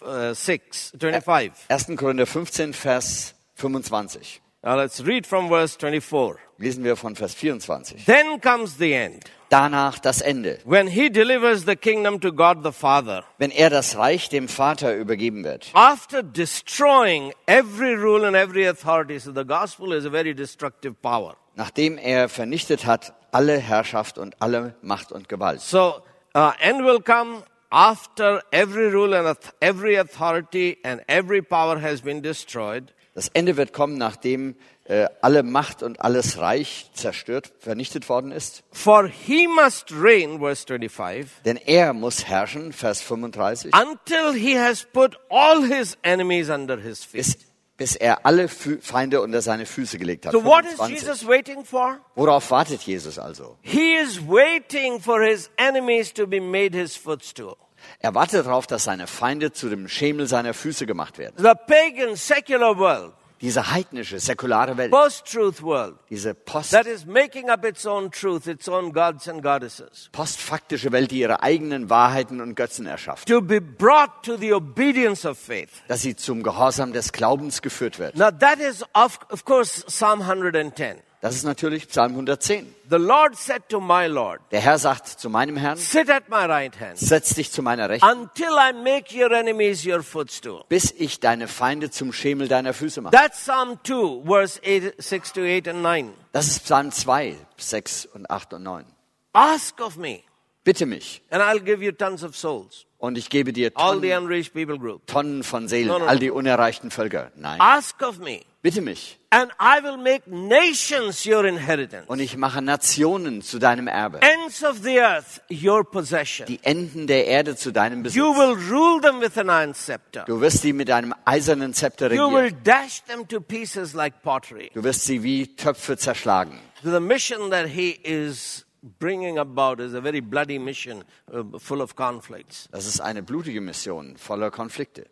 uh, 26, 25. 1. Korinther 15, Vers 25. Now let's read from verse 24. Lesen wir von Vers 24. Then comes the end, Danach das Ende. when he delivers the kingdom to God the Father. Wenn er das Reich dem Vater übergeben wird. After destroying every rule and every authority, so the gospel is a very destructive power. Nachdem er vernichtet hat alle Herrschaft und alle Macht und Gewalt. So, uh, end will come after every rule and every authority and every power has been destroyed. Das Ende wird kommen, nachdem äh, alle Macht und alles Reich zerstört, vernichtet worden ist. For he must reign, verse 25, Denn er muss herrschen, Vers 35, until he has put all his enemies under his feet. bis, bis er alle Fü Feinde unter seine Füße gelegt hat. So what is 25. Jesus waiting for? Worauf wartet Jesus also? He is waiting for his enemies to be made his footstool. Er wartet darauf, dass seine Feinde zu dem Schemel seiner Füße gemacht werden. The pagan secular world, Diese heidnische, säkulare Welt, post-truth world, diese post, that is making up its own truth, its own gods and goddesses, postfaktische Welt, die ihre eigenen Wahrheiten und Götzen erschafft, to be brought to the obedience of faith. dass sie zum Gehorsam des Glaubens geführt wird. Now that is of, of course Psalm 110. Das ist natürlich Psalm 110. The Lord said to my Lord, Der Herr sagt zu meinem Herrn, sit at my right hand setz dich zu meiner Rechten, until I make your enemies your footstool. bis ich deine Feinde zum Schemel deiner Füße mache. That's Psalm 2, verse 8, 6 to 8 and 9. Das ist Psalm 2, 6 und 8 und 9. Ask of me, Bitte mich and I'll give you tons of souls. Und ich gebe dir all Tonnen. Tonnen von Seelen, No, no, all no. die unerreichten Völker. Nein, Ask of me, bitte mich. and I will make nations your inheritance, Und ich mache Nationen zu deinem Erbe, ends of the earth your possession. die Enden der Erde zu deinem Besitz. You will rule them with an iron scepter. Du wirst sie mit einem eisernen Zepter You will regieren. dash them to pieces like pottery. Du wirst sie wie Töpfe zerschlagen. The mission that he is bringing about is a very bloody mission, uh, full of conflicts. Das ist eine blutige Mission voller Konflikte.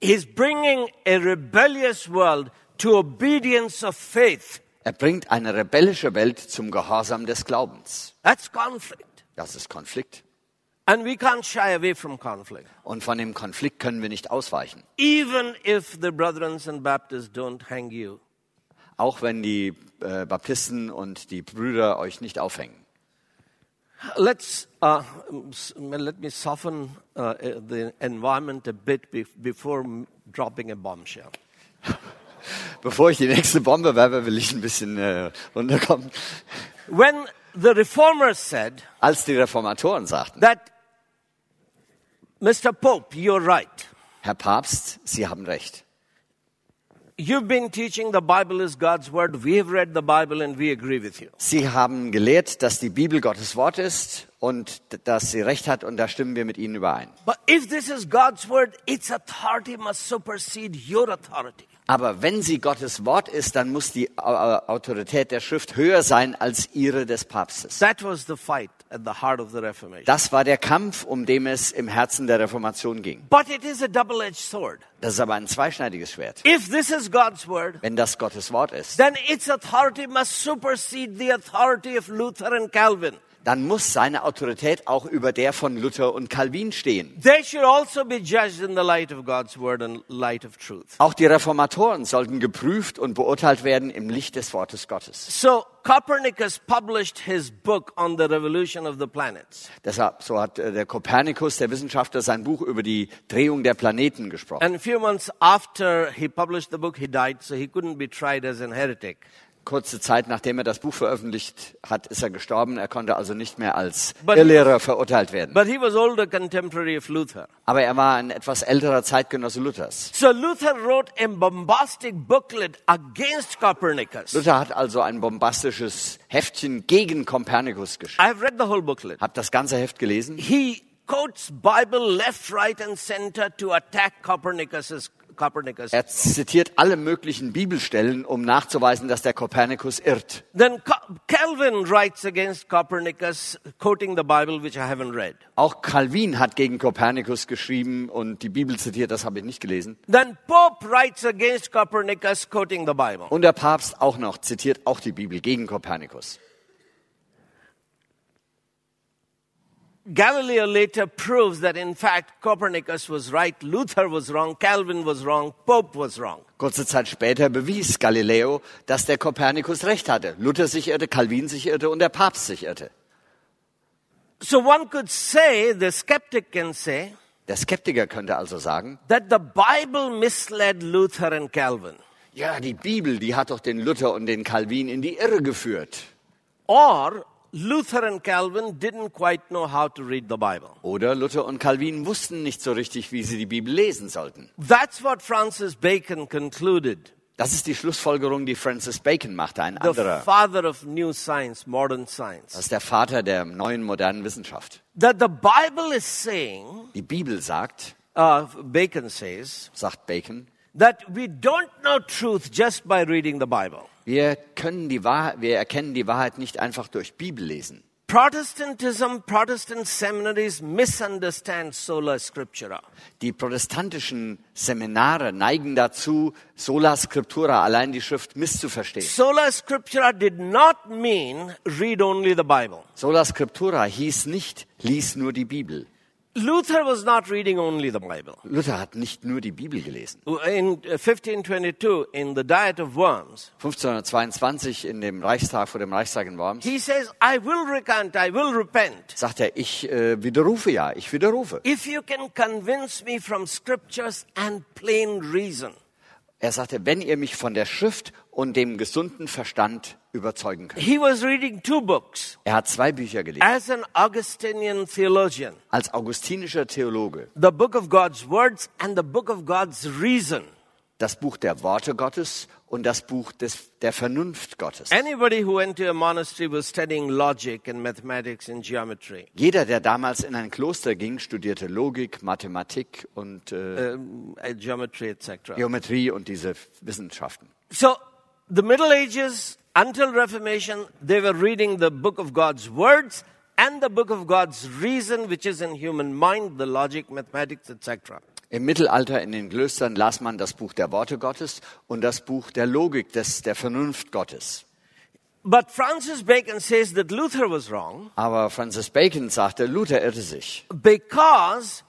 He's bringing a rebellious world to obedience of faith. Er bringt eine rebellische Welt zum Gehorsam des Glaubens. That's conflict. Das ist Konflikt. And we can't shy away from conflict. Und von dem Konflikt können wir nicht ausweichen. Even if the brethren and Baptists don't hang you. Auch wenn die äh, Baptisten und die Brüder euch nicht aufhängen. Let's uh, let me soften uh, the environment a bit be- before dropping a bombshell. Bevor ich die nächste Bombe werfe, will ich ein bisschen äh, runterkommen. When the reformers said Als die Reformatoren sagten, that, Mr. Pope, you're right. Herr Papst, Sie haben recht. You've been teaching the Bible is God's word. We have read the Bible and we agree with you. Sie haben gelehrt, dass die Bibel Gottes Wort ist und dass sie recht hat und da stimmen wir mit Ihnen überein. But if this is God's word, its authority must supersede your authority. Aber wenn sie Gottes Wort ist, dann muss die Au- Autorität der Schrift höher sein als ihre des Papstes. That was the fight Das war der Kampf, um dem es im Herzen der Reformation ging. But it is a double-edged sword. Das ist aber ein zweischneidiges Schwert. If this is God's word, Wenn das Gottes Wort ist, then its authority must supersede the authority of Luther and Calvin. Dann muss seine Autorität auch über der von Luther und Calvin stehen. They should also be judged in the light of God's word and light of truth. Auch die Reformatoren sollten geprüft und beurteilt werden im Licht des Wortes Gottes. So Copernicus published his book on the revolution of the planets. Deshalb, so hat äh, der Kopernikus, der Wissenschaftler, sein Buch über die Drehung der Planeten gesprochen. And a few months after he published the book, he died, so he couldn't be tried as an heretic. Kurze Zeit nachdem er das Buch veröffentlicht hat, ist er gestorben. Er konnte also nicht mehr als But- Irrlehrer verurteilt werden. But he was older contemporary of Luther. Aber er war ein etwas älterer Zeitgenosse Luthers. So Luther wrote a bombastic booklet against Copernicus. Luther hat also ein bombastisches Heftchen gegen Kopernikus geschrieben. I've read the whole booklet. Habt das ganze Heft gelesen? He quotes Bible left, right, and center to attack Copernicus's Copernicus. Er zitiert alle möglichen Bibelstellen, um nachzuweisen, dass der Kopernikus irrt. Then Calvin writes against Copernicus, quoting the Bible, which I haven't read. Auch Calvin hat gegen Kopernikus geschrieben und die Bibel zitiert, das habe ich nicht gelesen. Then Pope writes against Copernicus, quoting the Bible. Und der Papst auch noch zitiert auch die Bibel gegen Kopernikus. Galileo later proves that in fact Copernicus was right, Luther was wrong, Calvin was wrong, Pope was wrong. Kurze Zeit später bewies Galileo, dass der Kopernikus recht hatte. Luther sich irrte, Calvin sich irrte und der Papst sich irrte. So one could say, the skeptic can say, Der Skeptiker könnte also sagen, that the Bible misled Luther and Calvin. ja, die Bibel, die hat doch den Luther und den Calvin in die Irre geführt. Or Luther and Calvin didn't quite know how to read the Bible. Oder Luther und Calvin wussten nicht so richtig, wie sie die Bibel lesen sollten. That's what Francis Bacon concluded, Das ist die Schlussfolgerung, die Francis Bacon machte, ein the anderer. father of new science, modern Das science. ist der Vater der neuen modernen Wissenschaft. That the Bible is saying, Die Bibel sagt, uh, Bacon says, sagt Bacon, that we don't know truth just by reading the Bible. Wir können die Wahrheit, wir erkennen die Wahrheit nicht einfach durch Bibellesen. Protestantism, Protestant seminaries misunderstand sola scriptura. Die protestantischen Seminare neigen dazu, sola scriptura, allein die Schrift misszuverstehen. Sola scriptura did not mean read only the Bible. Sola scriptura hieß nicht, lies nur die Bibel. Luther was not reading only the Bible. Luther hat nicht nur die Bibel gelesen. In uh, 1522, in the Diet of Worms, 1522 in dem Reichstag vor dem Reichstag in Worms he says, I will recant, I will repent. sagt er, ich äh, widerrufe ja, ich widerrufe. If you can convince me from scriptures and plain reason. Er sagte, wenn ihr mich von der Schrift und dem gesunden Verstand überzeugen können. He was reading two books Er hat zwei Bücher gelesen. as an Augustinian theologian Als augustinischer Theologe the book of God's words and the book of God's reason. das Buch der Worte Gottes und das Buch des, der Vernunft Gottes. Anybody who went to a monastery was studying logic and mathematics and geometry. Jeder, der damals in ein Kloster ging, studierte Logik, Mathematik und äh, uh, geometry, etc. Geometrie und diese Wissenschaften. So, the Middle Ages until Reformation, they were reading the book of God's words and the book of God's reason, which is in human mind, the logic, mathematics, etc. Im Mittelalter in den Klöstern las man das Buch der Worte Gottes und das Buch der Logik, des, der Vernunft Gottes. But Francis Bacon says that Luther was wrong Aber Francis Bacon sagte, Luther irrte sich, because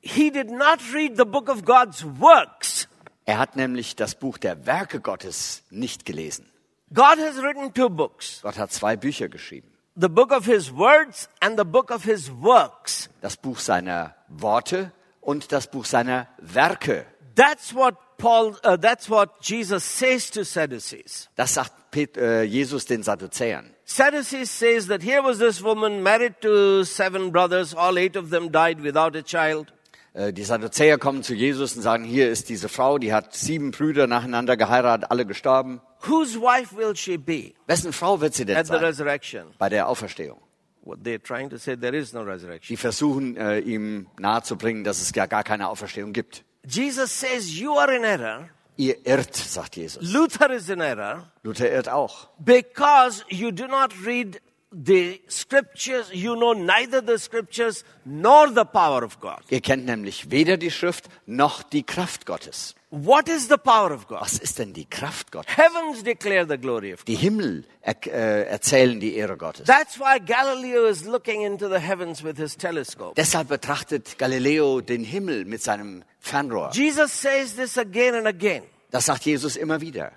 he did not read the book of God's works. Er hat nämlich das Buch der Werke Gottes nicht gelesen. God has written two books Gott hat zwei Bücher geschrieben. the book of his words and the book of his works. Das Buch seiner Worte und das Buch seiner Werke. That's what Paul, uh, that's what Jesus says to Sadducees. Das sagt Pet, äh, Jesus den Sadduzäern. Sadducees says that here was this woman married to seven brothers, all eight of them died without a child. Äh, Die Sadduzäer kommen zu Jesus und sagen, hier ist diese Frau, die hat sieben Brüder nacheinander geheiratet, alle gestorben. Whose wife will she be Wessen Frau wird sie denn at the sein resurrection? bei der Auferstehung? What they're trying to say, there is no resurrection. Die versuchen, äh, ihm nahezubringen, dass es ja gar keine Auferstehung gibt. Jesus says, You are in error. Ihr irrt, sagt Jesus. Luther is in error Luther irrt auch. because you do not read the scriptures, you know neither the scriptures nor the power of God. Ihr kennt nämlich weder die Schrift noch die Kraft Gottes. What is the power of God? Was ist denn die Kraft Gottes? Heavens declare the glory of God. Die Himmel er, äh, erzählen die Ehre Gottes. That's why Galileo is looking into the heavens with his telescope. Deshalb betrachtet Galileo den Himmel mit seinem Fernrohr. Jesus says this again and again. Das sagt Jesus immer wieder.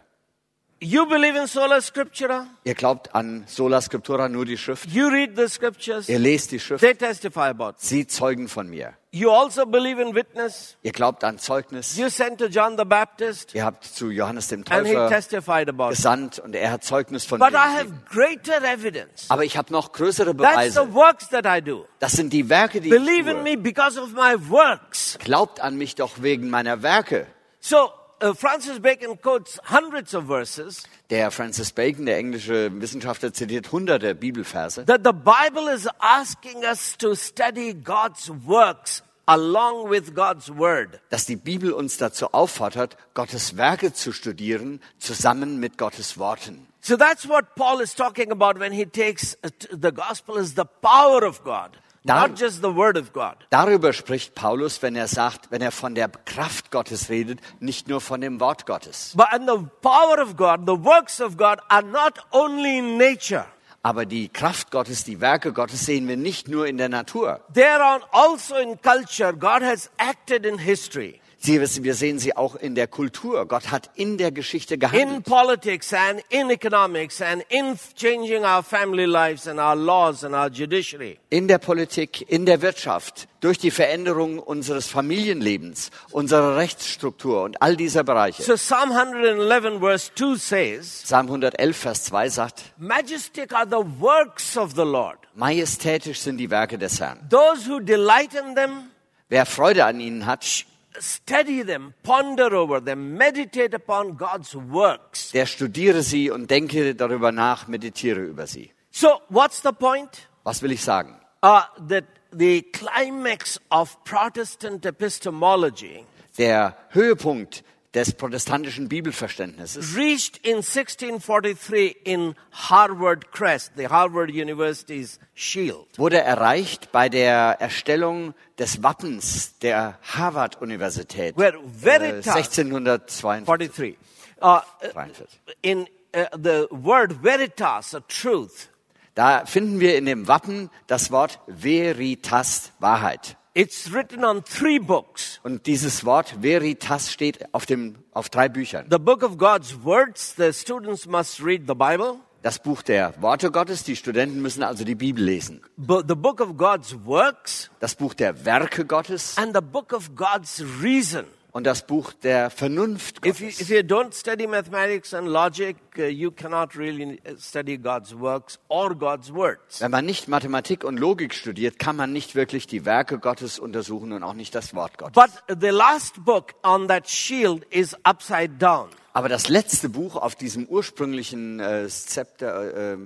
You believe in sola scriptura, Ihr glaubt an Sola Scriptura, nur die Schrift. you read the scriptures, Ihr lest die Schrift. they testify about. Sie zeugen von mir. You also believe in witness. Ihr glaubt an Zeugnis. You sent to John the Baptist Ihr habt zu Johannes dem and he Täufer testified about gesandt und er hat Zeugnis von But mir I have greater evidence. Aber ich habe noch größere That's the Beweise. works that I do. Das sind die Werke, die Believe ich in tue. me because of my works. Glaubt an mich doch wegen meiner Werke. So uh, Francis Bacon quotes hundreds of verses Der Francis Bacon, der englische Wissenschaftler, zitiert hunderte Bibelverse. that the Bible is asking us to study God's works along with God's word. dass die Bibel uns dazu auffordert, Gottes Werke zu studieren, zusammen mit Gottes Worten. So that's what Paul is talking about when he takes uh, the gospel is the power of God, Dar- not just the word of God. Darüber spricht Paulus, wenn er sagt, wenn er von der Kraft Gottes redet, nicht nur von dem Wort Gottes. But and the power of God, the works of God are not only in nature. Aber die Kraft Gottes, die Werke Gottes sehen wir nicht nur in der Natur. Are also in culture. God has acted in history, Sie, wir sehen sie auch in der Kultur. Gott hat in der Geschichte in gehandelt. politics and in economics and in changing our family lives and our laws and our judiciary. In der Politik, in der Wirtschaft, durch die Veränderung unseres Familienlebens, unserer Rechtsstruktur und all dieser Bereiche. So Psalm 111 verse 2 says, Psalm 111, Vers 2 sagt, Majestic are the works of the Lord. majestätisch sind die Werke des Herrn. Those who delight in them, Wer Freude an ihnen hat, study them, ponder over them, meditate upon God's works. der studiere sie und denke darüber nach, meditiere über sie. So what's the point? Was will ich sagen? Uh, that the climax of Protestant epistemology Der Höhepunkt des protestantischen Bibelverständnisses reached in 1643 in Harvard Crest, the Harvard University's shield. wurde erreicht bei der Erstellung des Wappens der Harvard-Universität Where äh, Veritas 1642. 43. Uh, 43. in uh, the word veritas, a truth, Da finden wir in dem Wappen das Wort Veritas, Wahrheit. It's written on three books. Und dieses Wort Veritas steht auf, dem, auf drei Büchern. The book of God's words, the students must read the Bible. Das Buch der Worte Gottes, die Studenten müssen also die Bibel lesen. Bu- The book of God's works Das Buch der Werke Gottes and the book of God's reason. Und das Buch der Vernunft If you, Gottes. if you don't study mathematics and logic, uh, you cannot really uh, study God's works or God's words. Wenn man nicht Mathematik und Logik studiert, kann man nicht wirklich die Werke Gottes untersuchen und auch nicht das Wort Gottes. But the last book on that shield is upside down. Aber das letzte Buch auf diesem ursprünglichen äh, Zepter, äh,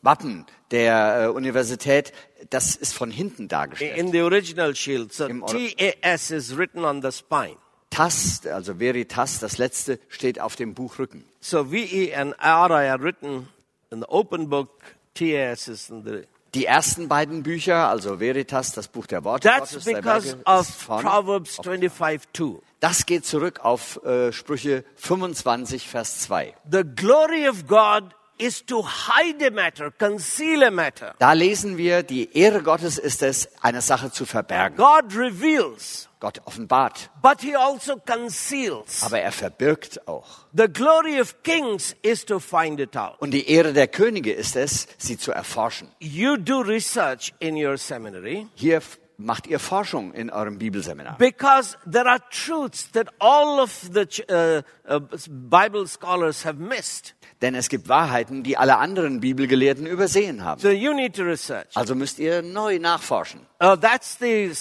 Wappen der äh, Universität, das ist von hinten dargestellt. in the original shield. So TAS is written on the spine. Tas, also Veritas, das letzte steht auf dem Buchrücken. So VE and RI are written in the open book. TAS is in the. Die ersten beiden Bücher, also Veritas, das Buch der Worte That's Gottes, because Werke, of vorne. Proverbs 25 2. Das geht zurück auf äh, Sprüche 25, Vers 2. The glory of God is to hide a matter, conceal a matter. Da lesen wir, die Ehre Gottes ist es, eine Sache zu verbergen. God reveals, Gott offenbart, but he also conceals. aber er verbirgt auch. The glory of kings is to find it out. Und die Ehre der Könige ist es, sie zu erforschen. You do research in your seminary Hier macht ihr Forschung in eurem Bibelseminar. because there are truths that all of the uh, uh, Bible scholars have missed. Denn es gibt Wahrheiten, die alle anderen Bibelgelehrten übersehen haben. So you need to research. Also müsst ihr neu nachforschen. Uh, that's the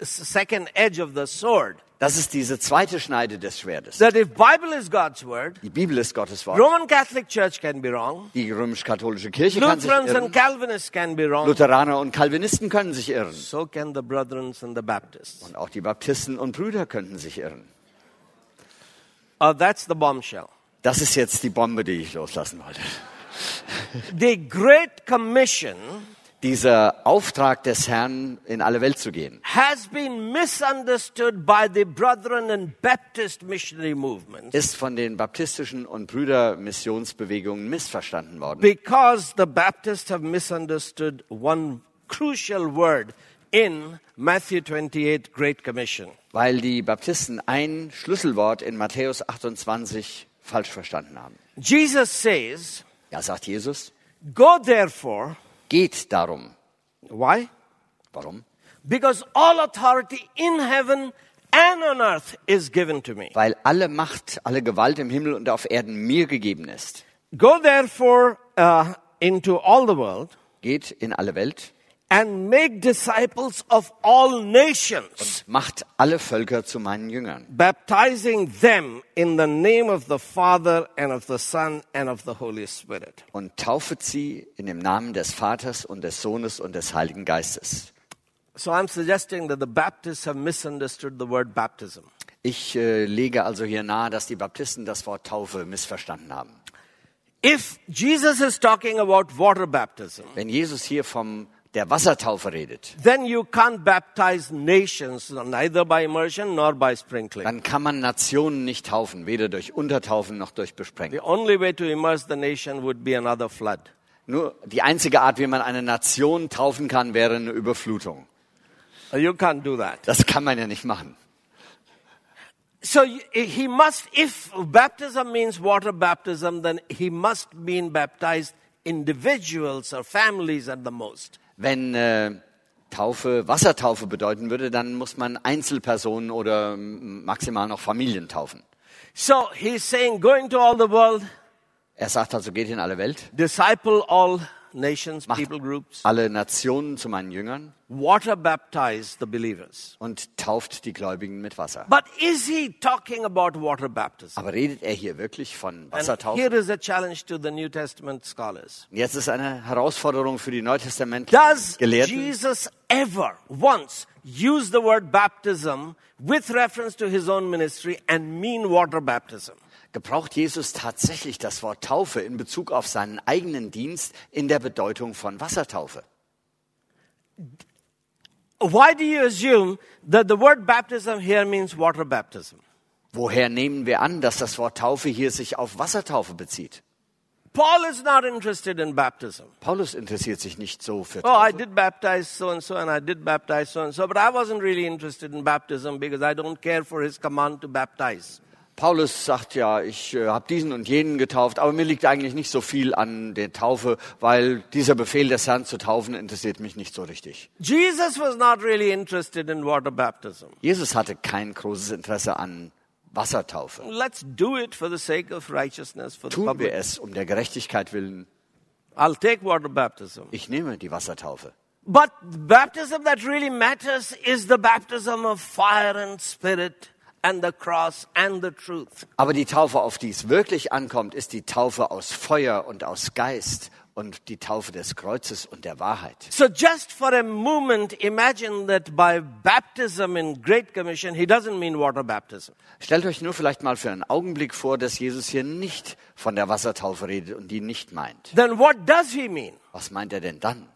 second edge of the sword. Das ist diese zweite Schneide des Schwertes. That if Bible is God's word, Die Bibel ist Gottes Wort. Roman Catholic Church can be wrong, Die römisch-katholische Kirche kann sich Lutherans and irren. Calvinists can be wrong, Lutheraner und Calvinisten können sich irren. so can the Brethrens and the Baptists. Und auch die Baptisten und Brüder könnten sich irren. Uh, that's the bombshell. Das ist jetzt die Bombe, die ich loslassen wollte. The Great Commission Dieser Auftrag des Herrn, in alle Welt zu gehen, has been misunderstood by the Brethren and Baptist missionary movements ist von den baptistischen und Brüdermissionsbewegungen missverstanden worden. because the Baptists have misunderstood one crucial word in Matthew 28, Great Commission. Weil die Baptisten ein Schlüsselwort in Matthäus 28 falsch verstanden haben. Jesus says, Ja, sagt Jesus, Go therefore. geht darum. Why? Warum? Because all authority in heaven and on earth is given to me. Weil alle Macht, alle Gewalt im Himmel und auf Erden mir gegeben ist. Go therefore uh, into all the world Geht in alle Welt, and make disciples of all nations, macht alle Völker zu meinen Jüngern baptizing them in the name of the Father and of the Son and of the Holy Spirit. und taufet sie in dem Namen des Vaters und des Sohnes und des Heiligen Geistes. So I'm suggesting that the Baptists have misunderstood the word baptism. Ich äh, lege also hier nahe, dass die Baptisten das Wort Taufe missverstanden haben. If Jesus is talking about water baptism, Wenn Jesus hier vom der Wassertaufe redet, then you can't baptize nations neither by immersion nor by sprinkling. dann kann man Nationen nicht taufen, weder durch Untertaufen noch durch The Besprengen. only way to immerse the nation would be another flood. Nur die einzige Art, wie man eine Nation taufen kann, wäre eine Überflutung. You can't do that. Das kann man ja nicht machen. So y- he must, if baptism means water baptism, then he must mean baptized individuals or families at the most. Wenn äh, Taufe Wassertaufe bedeuten würde, dann muss man Einzelpersonen oder maximal noch Familien taufen. So he's saying, go into all the world, Er sagt also, geht in alle Welt, disciple all nations, macht people groups, alle Nationen zu meinen Jüngern water baptize the believers. und tauft die Gläubigen mit Wasser. But is he talking about water baptism? Aber redet er hier wirklich von Wassertaufe? here is a challenge to the New Testament scholars. Jetzt ist eine Herausforderung für die Does Neutestament-Gelehrten. Jesus ever once use the word baptism with reference to his own ministry and mean water baptism? Gebraucht Jesus tatsächlich das Wort Taufe in Bezug auf seinen eigenen Dienst in der Bedeutung von Wassertaufe? Why do you assume that the word baptism here means water baptism? Woher nehmen wir an, dass das Wort Taufe hier sich auf Wassertaufe bezieht? Paul is not interested in baptism. Paulus interessiert sich nicht so für Oh, I Taufe. did baptize so and so, and I did baptize so and so, but I wasn't really interested in baptism because I don't care for his command to baptize. Paulus sagt ja, ich äh, habe diesen und jenen getauft, aber mir liegt eigentlich nicht so viel an der Taufe, weil dieser Befehl des Herrn zu taufen interessiert mich nicht so richtig. Jesus was not really interested in water baptism. Jesus hatte kein großes Interesse an Wassertaufe. Let's do it for the sake of righteousness for the Tun wir public. es um der Gerechtigkeit willen. I'll take water baptism. Ich nehme die Wassertaufe. But the baptism that really matters is the baptism of fire and spirit and the cross and the truth. Aber die Taufe, auf die es wirklich ankommt, ist die Taufe aus Feuer und aus Geist und die Taufe des Kreuzes und der Wahrheit. So just for a moment, imagine that by baptism in Great Commission, he doesn't mean water baptism. Stellt euch nur vielleicht mal für einen Augenblick vor, dass Jesus hier nicht von der Wassertaufe redet und die nicht meint. Then what does he mean? Was meint er denn dann?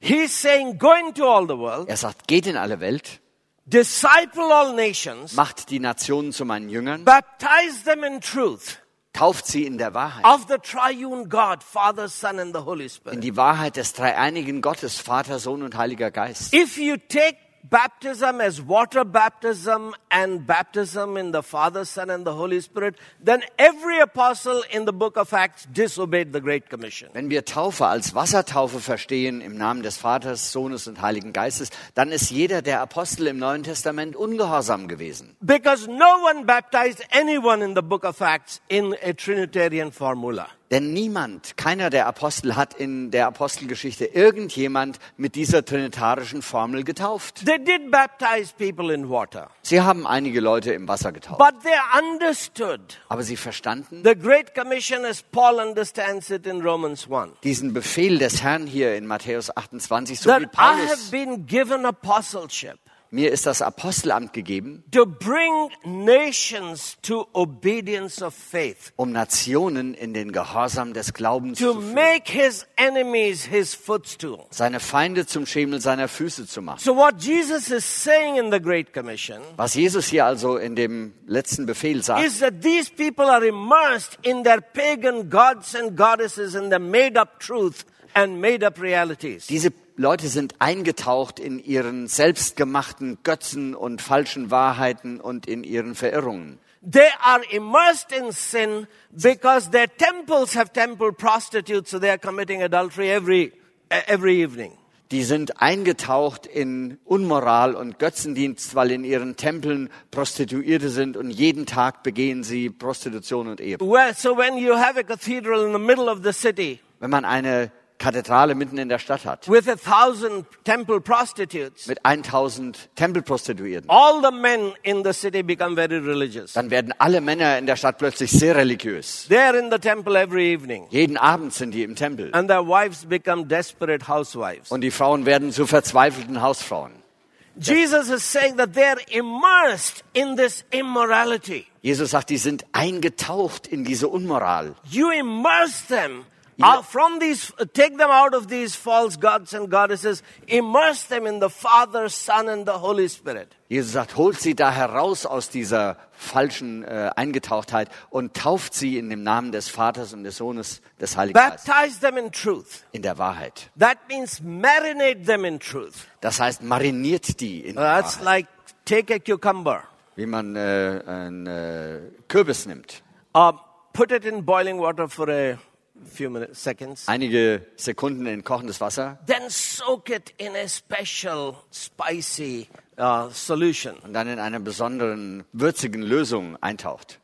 He's saying, go into all the world, Er sagt, geht in alle Welt, disciple all nations, macht die Nationen zu meinen Jüngern, baptize them in truth tauft sie in der Wahrheit, of the triune God, Father, Son, and the Holy in Spirit. die Wahrheit des dreieinigen Gottes, Vater, Sohn und Heiliger Geist. If you take baptism as water baptism and baptism in the Father, Son, and the Holy Spirit, then every apostle in the book of Acts disobeyed the Great Commission. Wenn wir Taufe als Wassertaufe verstehen im Namen des Vaters, Sohnes und Heiligen Geistes, dann ist jeder der Apostel im Neuen Testament ungehorsam gewesen. Because no one baptized anyone in the book of Acts in a Trinitarian formula. Denn niemand, keiner der Apostel hat in der Apostelgeschichte irgendjemand mit dieser trinitarischen Formel getauft. They did baptize people in water, Sie haben einige Leute im Wasser getauft. but they understood Aber sie verstanden the Great Commission as Paul understands it in Romans 1. diesen Befehl des Herrn hier in Matthäus 28, so wie That I have Paulus, been given apostleship mir ist das Apostelamt gegeben, to bring nations to obedience of faith, um Nationen in den Gehorsam des Glaubens to zu führen, make his enemies his footstool. seine Feinde zum Schemel seiner Füße zu machen. So what Jesus is saying in the Great Commission Was Jesus hier also in dem letzten Befehl sagt, is that these people are immersed in their pagan gods and goddesses and their made up truth and made up realities. diese Leute sind eingetaucht in ihren selbstgemachten Götzen und falschen Wahrheiten und in ihren Verirrungen. They are immersed in sin because their temples have temple prostitutes, so they are committing adultery every, every evening. Die sind eingetaucht in Unmoral und Götzendienst, weil in ihren Tempeln Prostituierte sind und jeden Tag begehen sie Prostitution und Ehe. Well, so when you have a cathedral in the middle of the city Wenn man eine Kathedrale mitten in der Stadt hat, with a thousand temple prostitutes, mit 1000 Tempelprostituierten, all the men in the city become very religious. dann werden alle Männer in der Stadt plötzlich sehr religiös. They are in the temple every evening, Jeden Abend sind die im Tempel. and their wives become desperate housewives. Und die Frauen werden zu verzweifelten Hausfrauen. Jesus is saying that they are immersed in this immorality. Jesus sagt, die sind eingetaucht in diese Unmoral. You immerse them uh, from these, take them out of these false gods and goddesses, immerse them in the Father, Son, and the Holy Spirit. Jesus sagt, holt sie da heraus aus dieser falschen äh, Eingetauchtheit und tauft sie in dem Namen des Vaters und des Sohnes des Heiligen Geistes Baptize them in truth. in der Wahrheit. That means marinate them in truth. Das heißt, mariniert die in der That's Wahrheit, like take a cucumber, wie man äh, einen äh, Kürbis nimmt. uh, put it in boiling water for a Einige Sekunden in kochendes Wasser then soak it in a special spicy uh, solution. und dann in einer besonderen würzigen Lösung eintaucht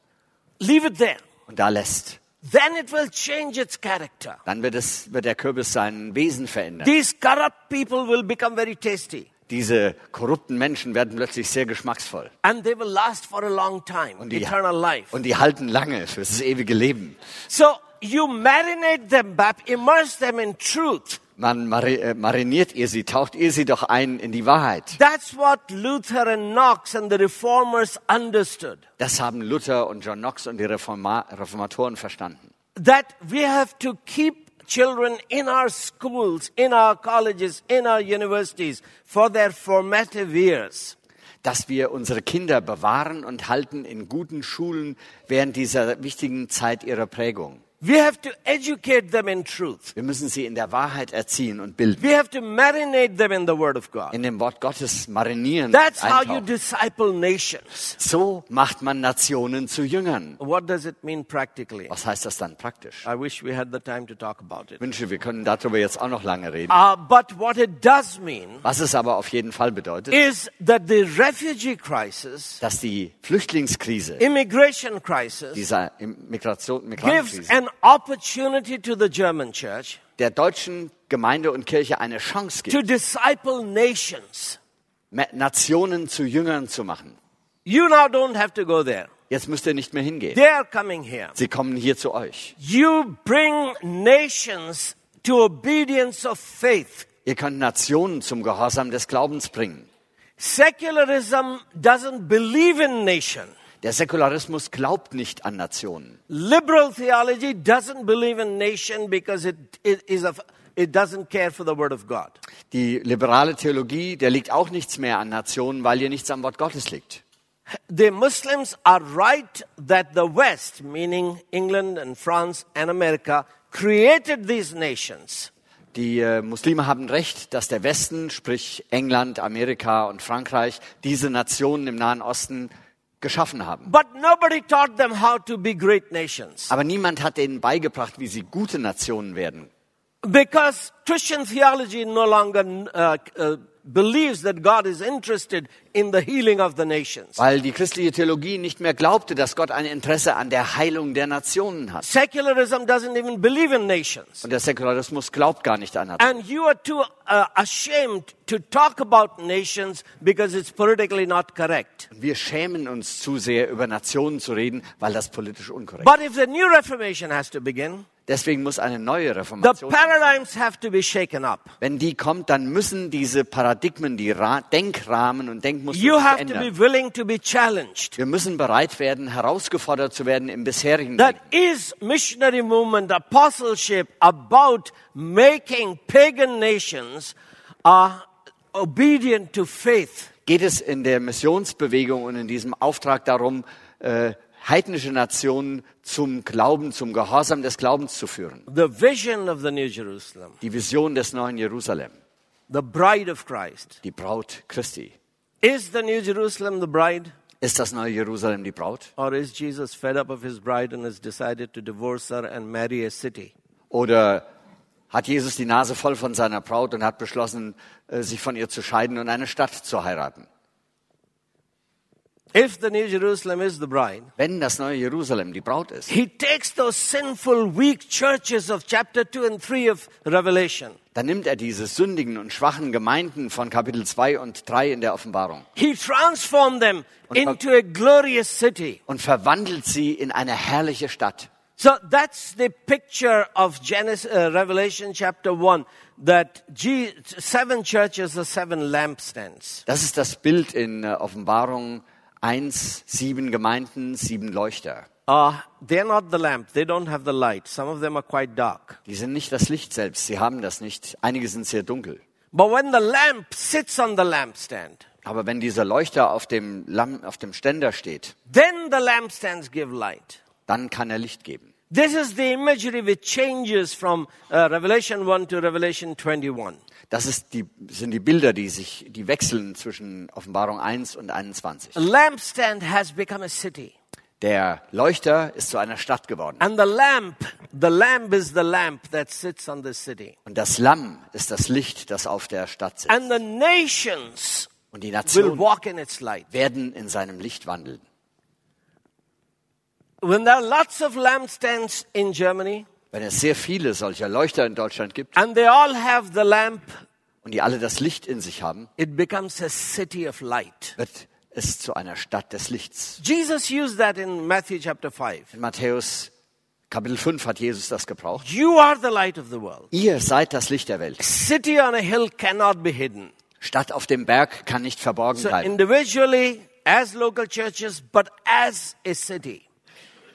Leave it there. und da lässt. Then it will change its character. Dann wird, es, wird der Kürbis sein Wesen verändern. These corrupt people will become very tasty Diese korrupten Menschen werden plötzlich sehr geschmacksvoll. and they will last for a long time, Und die, eternal life. und die halten lange fürs ewige Leben. So you marinate them, bap- immerse them in truth. Man äh, mariniert ihr sie, taucht ihr sie doch ein in die Wahrheit. That's what Luther and Knox and the reformers understood. Das haben Luther und John Knox und die Reforma Reformatoren verstanden. That we have to keep children in our schools, in our colleges, in our universities for their formative years. Dass wir unsere Kinder bewahren und halten in guten Schulen während dieser wichtigen Zeit ihrer Prägung. We have to educate them in truth. Wir müssen sie in der Wahrheit erziehen und bilden. We have to marinate them in the Word of God. In dem Wort Gottes marinieren. That's how you disciple nations. So macht man Nationen zu Jüngern. What does it mean practically? Was heißt das dann praktisch? I wish we had the time to talk about Ich it. wünsche, wir können darüber jetzt auch noch lange reden. Uh, but what it does mean Was es aber auf jeden Fall bedeutet, is that the refugee crisis, dass die Flüchtlingskrise, immigration crisis, dieser Migration, gives Migrantenkrise, an opportunity to the German church der deutschen Gemeinde und Kirche eine Chance to gibt, disciple nations. Nationen zu Jüngern zu machen. You now don't have to go there. Jetzt müsst ihr nicht mehr hingehen. They are coming here. Sie kommen hier zu euch. You bring nations to obedience of faith. Ihr könnt Nationen zum Gehorsam des Glaubens bringen. Secularism doesn't believe in nation. Der Säkularismus glaubt nicht an Nationen. Liberal theology doesn't believe in nation because it, it is a, it doesn't care for the word of God. Die liberale Theologie, der liegt auch nichts mehr an Nationen, weil hier nichts am Wort Gottes liegt. The Muslims are right that the West, meaning England and France and America, created these nations. Die äh, Muslime haben recht, dass der Westen, sprich England, Amerika und Frankreich, diese Nationen im Nahen Osten geschaffen haben. But nobody taught them how to be great nations. Aber niemand hat ihnen beigebracht, wie sie gute Nationen werden. Because Christian theology no longer uh, uh, believes that God is interested in the healing of the nations. Weil die christliche Theologie nicht mehr glaubte, dass Gott ein Interesse an der Heilung der Nationen hat. Secularism doesn't even believe in nations. Und der Säkularismus glaubt gar nicht an Nationen. And you are too uh, ashamed to talk about nations because it's politically not correct. Wir schämen uns zu sehr, über Nationen zu reden, weil das politisch unkorrekt But if the new Reformation has to begin, ist. Deswegen muss eine neue the Reformation, paradigms have to be shaken up. wenn die kommt, dann müssen diese Paradigmen, die Ra Denkrahmen und Denkmuster You have to ändern. be willing to be challenged. Wir müssen bereit werden, herausgefordert zu werden im bisherigen That Denken. is missionary movement, apostleship about making pagan nations uh, obedient to faith. Geht es in der Missionsbewegung und in diesem Auftrag darum, äh, heidnische Nationen zum Glauben, zum Gehorsam des Glaubens zu führen? The vision of the New Jerusalem, Die Vision des neuen Jerusalem, the bride of Christ. die Braut Christi. Is the New Jerusalem the bride? Ist das neue Jerusalem die Braut? Or is Jesus fed up of his bride and has decided to divorce her and marry a city? Oder hat Jesus die Nase voll von seiner Braut und hat beschlossen, sich von ihr zu scheiden und eine Stadt zu heiraten? If the New Jerusalem is the bride, Wenn das neue Jerusalem die Braut ist, he takes those sinful, weak churches of chapter 2 and 3 of Revelation. dann nimmt er diese sündigen und schwachen Gemeinden von Kapitel 2 und 3 in der Offenbarung He transformed them into a glorious city. und verwandelt sie in eine herrliche Stadt. So that's the picture of Genesis, uh, Revelation chapter 1, that seven churches are seven lampstands. Das ist das Bild in äh, Offenbarung 1, sieben Gemeinden, sieben Leuchter. Uh, they're not the lamp. They don't have the light. Some of them are quite dark. Die sind nicht das Licht selbst, sie haben das nicht. Einige sind sehr dunkel. But when the lamp sits on the lampstand, Aber wenn dieser Leuchter auf dem, Lamm, auf dem Ständer steht, then the lampstands give light. dann kann er Licht geben. This is the imagery which changes from uh, Revelation 1 to Revelation 21. Das ist die, sind die Bilder, die sich, die wechseln zwischen Offenbarung 1 und 21. A lampstand has become a city. Der Leuchter ist zu einer Stadt geworden. And the lamp, the lamp is the lamp that sits on the city. Und das Lamm ist das Licht, das auf der Stadt sitzt. And the nations Und die will Nationen walk in its light. werden in seinem Licht wandeln. When there are lots of lampstands in Germany, Wenn es sehr viele solcher Leuchter in Deutschland gibt and they all have the lamp, und die alle das Licht in sich haben, it becomes a city of light. wird es zu einer Stadt des Lichts. Jesus used that in Matthew chapter 5. In Matthäus Kapitel 5 hat Jesus das gebraucht. You are the light of the world. Ihr seid das Licht der Welt. City on a hill cannot be hidden. Stadt auf dem Berg kann nicht verborgen So bleiben. individually, as local churches, but as a city.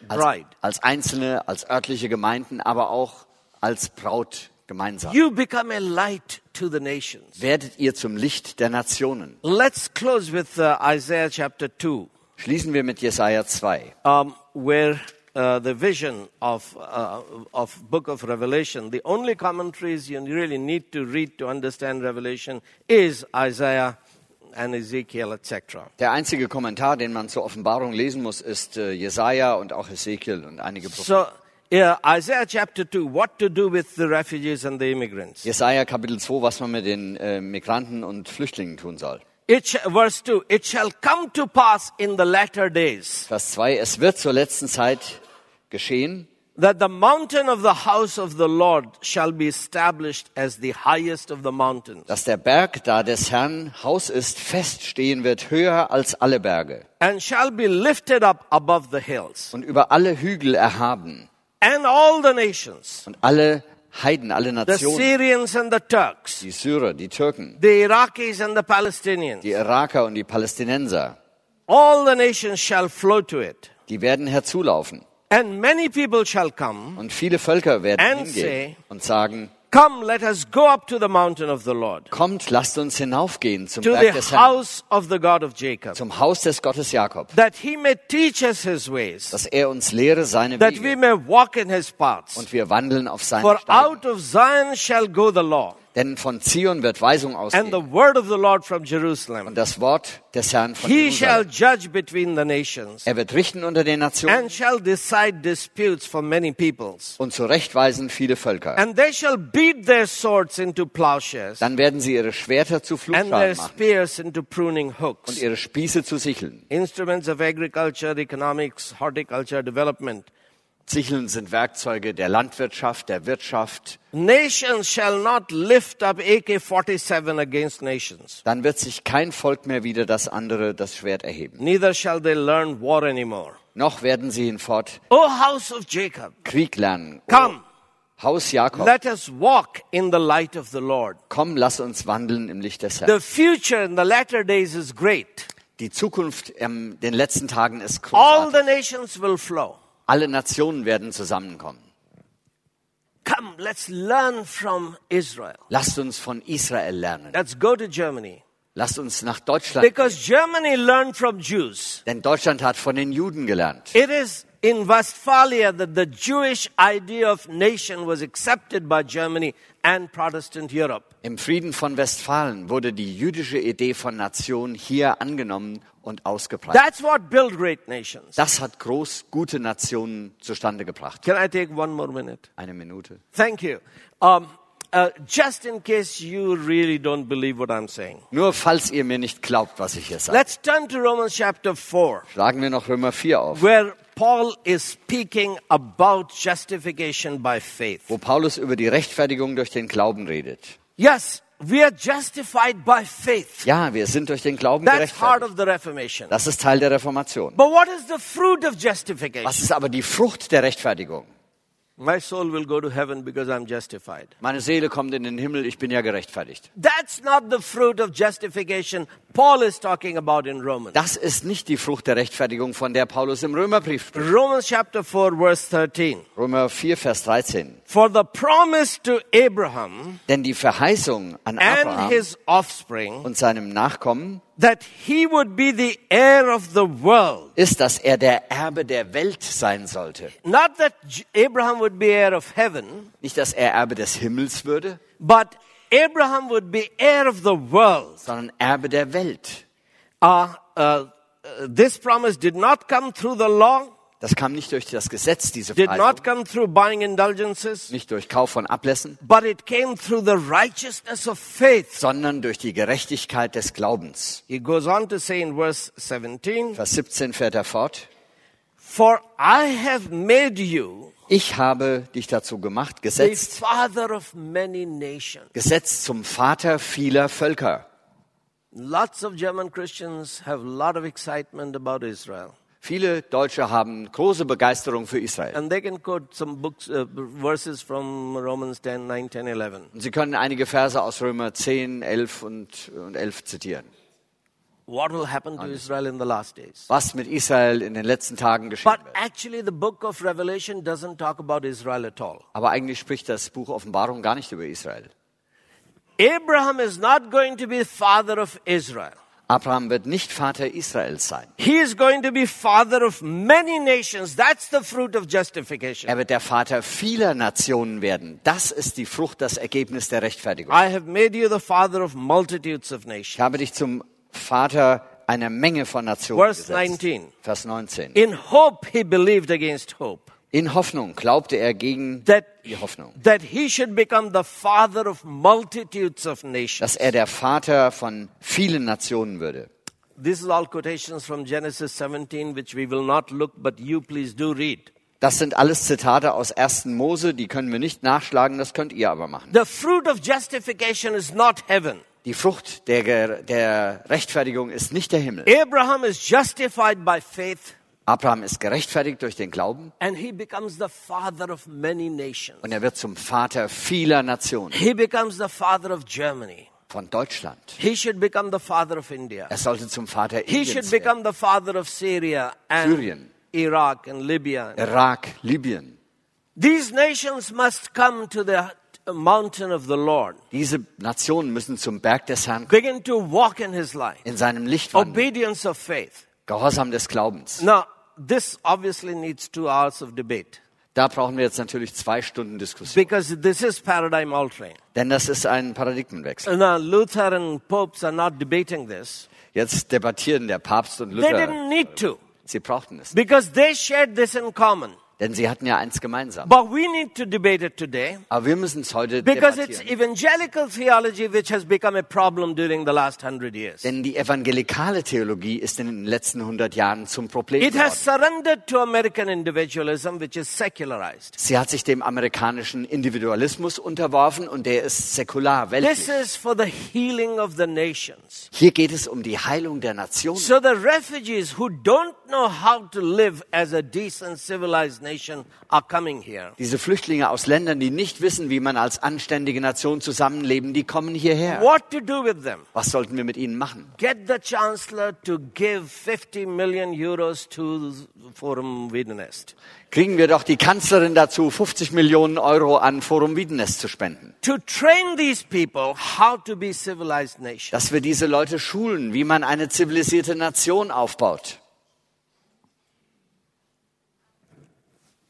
Als, als einzelne, als örtliche Gemeinden, aber auch als Braut gemeinsam. You become a light to the nations. Werdet ihr zum Licht der Nationen. Let's close with uh, Isaiah chapter 2, Schließen wir mit Jesaja 2. um, where uh, the vision of, uh, of book of Revelation, the only commentaries you really need to read to understand Revelation is Isaiah and Ezekiel, etc. Der einzige Kommentar, den man zur Offenbarung lesen muss, ist äh, Jesaja und auch Ezekiel und einige Propheten. So, yeah, Isaiah chapter 2, what to do with the refugees and the immigrants. Jesaja Kapitel 2, was man mit den äh, Migranten und Flüchtlingen tun soll. It verse 2, it shall come to pass in the latter days Vers 2, es wird zur letzten Zeit geschehen, that the mountain of the house of the Lord shall be established as the highest of the mountains, dass der Berg, da des Herrn Haus ist, feststehen wird, höher als alle Berge. And shall be lifted up above the hills. und über alle Hügel erhaben. And all the nations, und alle Heiden, alle the Nationen, Syrians and the Turks, die Syrer, die Türken, the Iraqis and the Palestinians, die Iraker und die Palästinenser, all the nations shall flow to it. die werden herzulaufen. And many people shall come. Und viele Völker werden And hingehen say- und sagen, Come, let us go up to the mountain of the Lord, kommt, lasst uns hinaufgehen zum to Berg the des Herrn, house of the God of Jacob, zum Haus des Gottes Jakob, that he may teach us his ways, dass er uns lehre seine that we Wege may walk in his paths. und wir wandeln auf seinen For Steigen. out of Zion shall go the law, Denn von Zion wird Weisung and the ausgehen word of the Lord from Jerusalem. und das Wort des Herrn von He shall Jerusalem. judge between the nations, Er wird richten unter den Nationen and shall decide disputes for many peoples. und zurechtweisen viele Völker. And they shall beat their swords into plowshares, Dann werden sie ihre Schwerter zu and their Flugschalen machen spears into pruning und hooks. ihre Spieße zu Sicheln. Instruments of agriculture, economics, horticulture, development. Sicheln sind Werkzeuge der Landwirtschaft, der Wirtschaft. Nations shall not lift up AK 47 against nations, Dann wird sich kein Volk mehr wieder das andere das Schwert erheben. neither shall they learn war anymore. Noch werden sie hinfort O house of Jacob, Krieg lernen. come, Haus Jakob, let us walk in the light of the Lord. komm, lass uns wandeln im Licht des The Herrn. future in the latter days is great. Die Zukunft in den letzten Tagen ist All the großartig. nations will flow. Alle Nationen werden zusammenkommen. Come, let's learn from Israel. Lasst uns von Israel lernen. Let's go to Germany. Lasst uns nach Deutschland. Because Germany learned from Jews. Denn Deutschland hat von den Juden gelernt. It is in Westphalia that the Jewish idea of nation was accepted by Germany and Protestant Europe. Im Frieden von Westfalen wurde die jüdische Idee von Nation hier angenommen und ausgebreitet. That's what built great nations. Das hat groß gute Nationen zustande gebracht. Can I take one more minute? Eine Minute. Thank you. Um, uh, just in case you really don't believe what I'm saying, Nur falls ihr mir nicht glaubt, was ich hier sage. let's turn to Romans chapter 4, Schlagen wir noch Römer 4 auf, where Paul is speaking about justification by faith. wo Paulus über die Rechtfertigung durch den Glauben redet. Yes, we are justified by faith. Ja, wir sind durch den Glauben That's part gerechtfertigt. of the Reformation. Das ist Teil der Reformation. But what is the fruit of justification? Was ist aber die Frucht der Rechtfertigung? My soul will go to heaven because I'm justified. Meine Seele kommt in den Himmel, ich bin ja gerechtfertigt. That's not the fruit of justification Paul is talking about in Romans. Das ist nicht die Frucht der Rechtfertigung, von der Paulus im Römerbrief spricht. Romans chapter 4 verse 13. Römer 4, Vers 13. For the promise to Abraham Denn die Verheißung an and Abraham his offspring und seinem Nachkommen that he would be the heir of the world. ist, dass er der Erbe der Welt sein sollte. Not that Abraham would be heir of heaven, Nicht, dass er Erbe des Himmels würde, but Abraham would be heir of the world. sondern Erbe der Welt. Uh, uh, uh, this promise did not come through the law, Das kam nicht durch das Gesetz, diese did not come through buying indulgences, nicht durch Kauf von Ablässen, but it came through the righteousness of faith. sondern durch die Gerechtigkeit des Glaubens. He goes on to say in verse 17, Vers 17 fährt er fort. For I have made you Ich habe dich dazu gemacht, the gesetzt, father of many nations. gesetzt zum Vater vieler Völker. Lots of German Christians have a lot of excitement about Israel. Viele Deutsche haben große Begeisterung für Israel. And they can quote some books, uh, verses from Romans 10, 9, 10, 11. Und Sie können einige Verse aus Römer 10, 11 und, und 11 zitieren. What will happen to Israel in the last days? Was mit Israel in den letzten Tagen geschehen But wird. actually, the book of Revelation doesn't talk about Israel at all. Aber eigentlich spricht das Buch Offenbarung gar nicht über Israel. Abraham is not going to be the father of Israel. Abraham wird nicht Vater Israels sein. He is going to be father of many nations. That's the fruit of justification. Er wird der Vater vieler Nationen werden. Das ist die Frucht, das Ergebnis der Rechtfertigung. I have made you the father of multitudes of Ich nations. habe dich zum Vater einer Menge von Nationen Verse gesetzt. 19. Vers 19. In hope he believed against hope. In Hoffnung glaubte er gegen That, die Hoffnung, that he should become the father of multitudes of nations. dass er der Vater von vielen Nationen würde. This is all quotations from Genesis 17, which we will not look, but you please do read. Das sind alles Zitate aus 1. Mose, die können wir nicht nachschlagen, das könnt ihr aber machen. The fruit of justification is not heaven. Die Frucht der, der Rechtfertigung ist nicht der Himmel. Abraham is justified by faith, Abraham ist gerechtfertigt durch den Glauben and he becomes the father of many nations. und er wird zum Vater vieler Nationen. He becomes the father of Germany. Von Deutschland. He should become the father of India. Er sollte zum Vater He should Indiens become the father of Syria and Syrien. Iraq and Libya. Irak, Libyen. These nations must come to the mountain of the Lord, Diese Nationen müssen zum Berg des Herrn kommen, begin to walk in his light, in seinem Licht wandeln. obedience of faith. Gehorsam des Glaubens. Now, this obviously needs two hours of debate Da brauchen wir jetzt natürlich zwei Stunden Diskussion. because this is paradigm altering. Denn das ist ein Paradigmenwechsel. Now, Luther and popes are not debating this. Jetzt debattieren der Papst und They Luther. didn't need to Sie brauchten es. because they shared this in common. Denn sie hatten ja eins gemeinsam. But we need to debate it today Aber wir müssen es heute because it's debattieren. evangelical theology which has become a problem during the last hundred years. Denn die evangelikale Theologie ist in den letzten 100 Jahren zum Problem It geworden. has surrendered to American individualism, which is secularized. Sie hat sich dem amerikanischen Individualismus unterworfen und der ist säkular, This weltlich. is for the healing of the nations. Hier geht es um die Heilung der Nationen. So the refugees who don't know how to live as a decent, civilized nation. Diese Flüchtlinge aus Ländern, die nicht wissen, wie man als anständige Nation zusammenleben, die kommen hierher. What to do with them? Was sollten wir mit ihnen machen? Get the chancellor to give 50 million euros to Forum Wiedenest. Kriegen wir doch die Kanzlerin dazu, 50 Millionen Euro an Forum Wiedenest zu spenden. To train these people how to be civilized nations. Dass wir diese Leute schulen, wie man eine zivilisierte Nation aufbaut.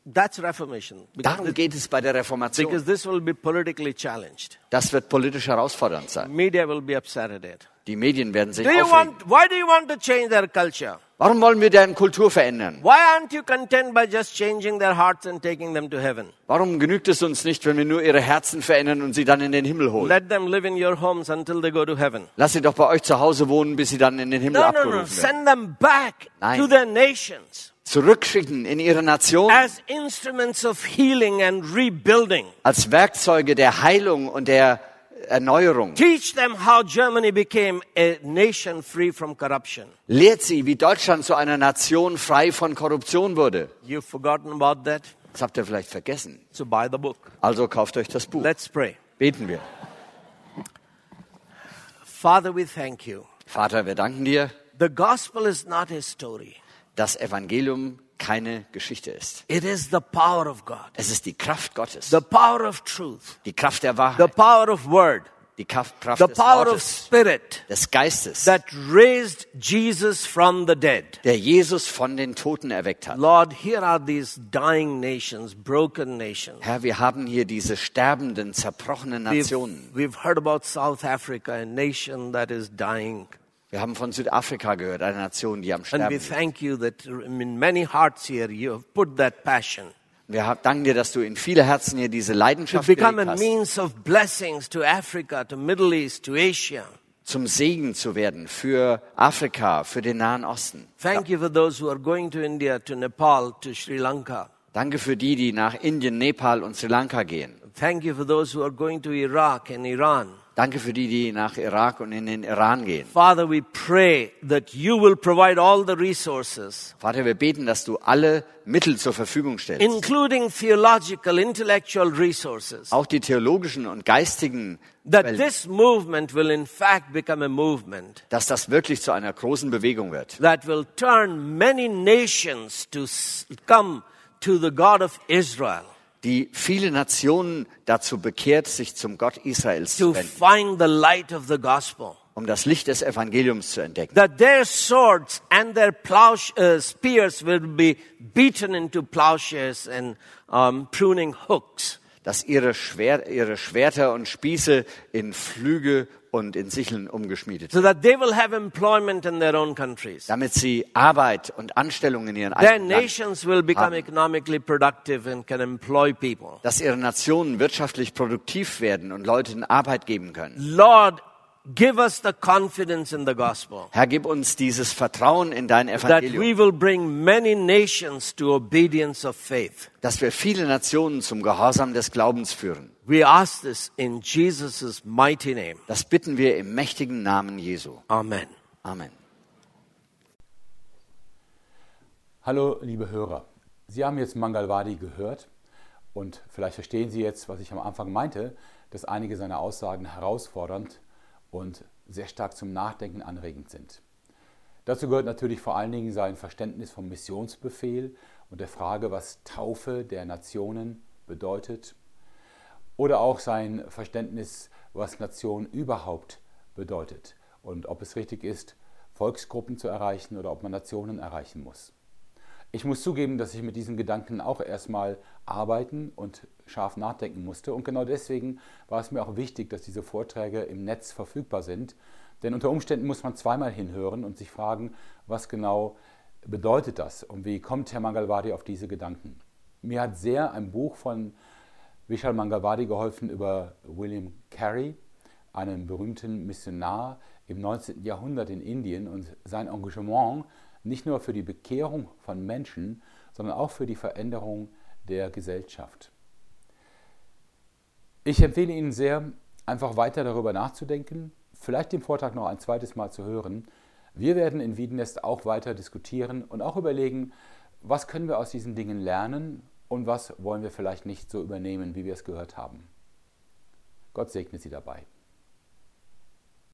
That's Reformation. Because, Darum geht es bei der Reformation. because this will be politically challenged. Das wird politisch herausfordernd sein. Media will be upset at it. Die Medien werden sich Do aufregen. want, why do you want to change their culture? Warum wollen wir deren Kultur verändern? Why aren't you content by just changing their hearts and taking them to heaven? Warum genügt es uns nicht, wenn wir nur ihre Herzen verändern und sie dann in den Himmel holen? Let them live in your homes until they go to heaven. Lass sie doch bei euch zu Hause wohnen, bis sie dann in den Himmel No, no, no. abgerufen werden. Send them back Nein. to their nations Zurückschicken in ihre Nation as instruments of healing and rebuilding. als Werkzeuge der Heilung und der Erneuerung. Teach them how Germany became a nation free from corruption. Lehrt sie, wie Deutschland zu einer Nation frei von Korruption wurde. You've forgotten about that? Das habt ihr vielleicht vergessen. So buy the book. Also kauft euch das Buch. Let's pray. Beten wir. Father, we thank you. Vater, wir danken dir, The gospel is not a story. Dass Evangelium keine Geschichte ist. It is the power of God, Es ist die Kraft Gottes, the power of truth, die Kraft der the Wahrheit, power of word, die Kraft, Kraft the des power of Wortes, spirit des Geistes, that raised Jesus from the dead. der Jesus von den Toten erweckt hat. Lord, here are these dying nations, broken nations. Herr, wir haben hier diese sterbenden, zerbrochenen We've, Nationen. we've heard about South Africa, a nation that is dying. Wir haben von Südafrika gehört, eine Nation, die am And Sterben we ist. thank you that in many hearts here you have put that passion Wir danken dir, dass du in viele Herzen hier diese Leidenschaft become gelegt a hast, means of blessings to Africa, East, to Asia. zum Segen zu werden für Afrika, für den Nahen Osten. Thank you for those who are going to India, to Nepal, to Sri Lanka. Danke für die, die nach Indien, Nepal und Sri Lanka gehen. Thank you for those who are going to Iraq and Iran. Danke für die, die nach Irak und in den Iran gehen. Father, we pray that you will provide all the resources, Vater, wir beten, dass du alle Mittel zur Verfügung stellst. including theological, intellectual resources, Auch die theologischen und geistigen that this movement will in fact become a movement dass das wirklich zu einer großen Bewegung wird. that will turn many nations to come to the God of Israel, die viele Nationen dazu bekehrt, sich zum Gott Israels zu wenden, um das Licht des Evangeliums zu entdecken. That their swords and their uh, spears will be beaten into plowshares and um, pruning hooks. Dass ihre, Schwer ihre Schwerter und Spieße in Flüge und in Sicheln umgeschmiedet So that they will have employment in their own countries. damit sie Arbeit und Anstellung in ihren Their eigenen Land, nations will become economically productive and can employ people. dass ihre Nationen wirtschaftlich produktiv werden und Leuten Arbeit geben können. Lord, give us the confidence in the gospel Herr, gib uns dieses Vertrauen in dein that Evangelium, we will bring many nations to obedience of faith. dass wir viele Nationen zum Gehorsam des Glaubens führen. We ask this in Jesus' mighty name. Das bitten wir im mächtigen Namen Jesu. Amen. Amen. Hallo, liebe Hörer. Sie haben jetzt Mangalwadi gehört und vielleicht verstehen Sie jetzt, was ich am Anfang meinte, dass einige seiner Aussagen herausfordernd und sehr stark zum Nachdenken anregend sind. Dazu gehört natürlich vor allen Dingen sein Verständnis vom Missionsbefehl und der Frage, was Taufe der Nationen bedeutet. Oder auch sein Verständnis, was Nation überhaupt bedeutet und ob es richtig ist, Volksgruppen zu erreichen oder ob man Nationen erreichen muss. Ich muss zugeben, dass ich mit diesen Gedanken auch erstmal arbeiten und scharf nachdenken musste. Und genau deswegen war es mir auch wichtig, dass diese Vorträge im Netz verfügbar sind. Denn unter Umständen muss man zweimal hinhören und sich fragen, was genau bedeutet das und wie kommt Herr Mangalwadi auf diese Gedanken. Mir hat sehr ein Buch von Vishal Mangalwadi geholfen über William Carey, einen berühmten Missionar im 19. Jahrhundert in Indien und sein Engagement nicht nur für die Bekehrung von Menschen, sondern auch für die Veränderung der Gesellschaft. Ich empfehle Ihnen sehr, einfach weiter darüber nachzudenken, vielleicht den Vortrag noch ein zweites Mal zu hören. Wir werden in Wiedenest auch weiter diskutieren und auch überlegen, was können wir aus diesen Dingen lernen und was wollen wir vielleicht nicht so übernehmen, wie wir es gehört haben. Gott segne Sie dabei.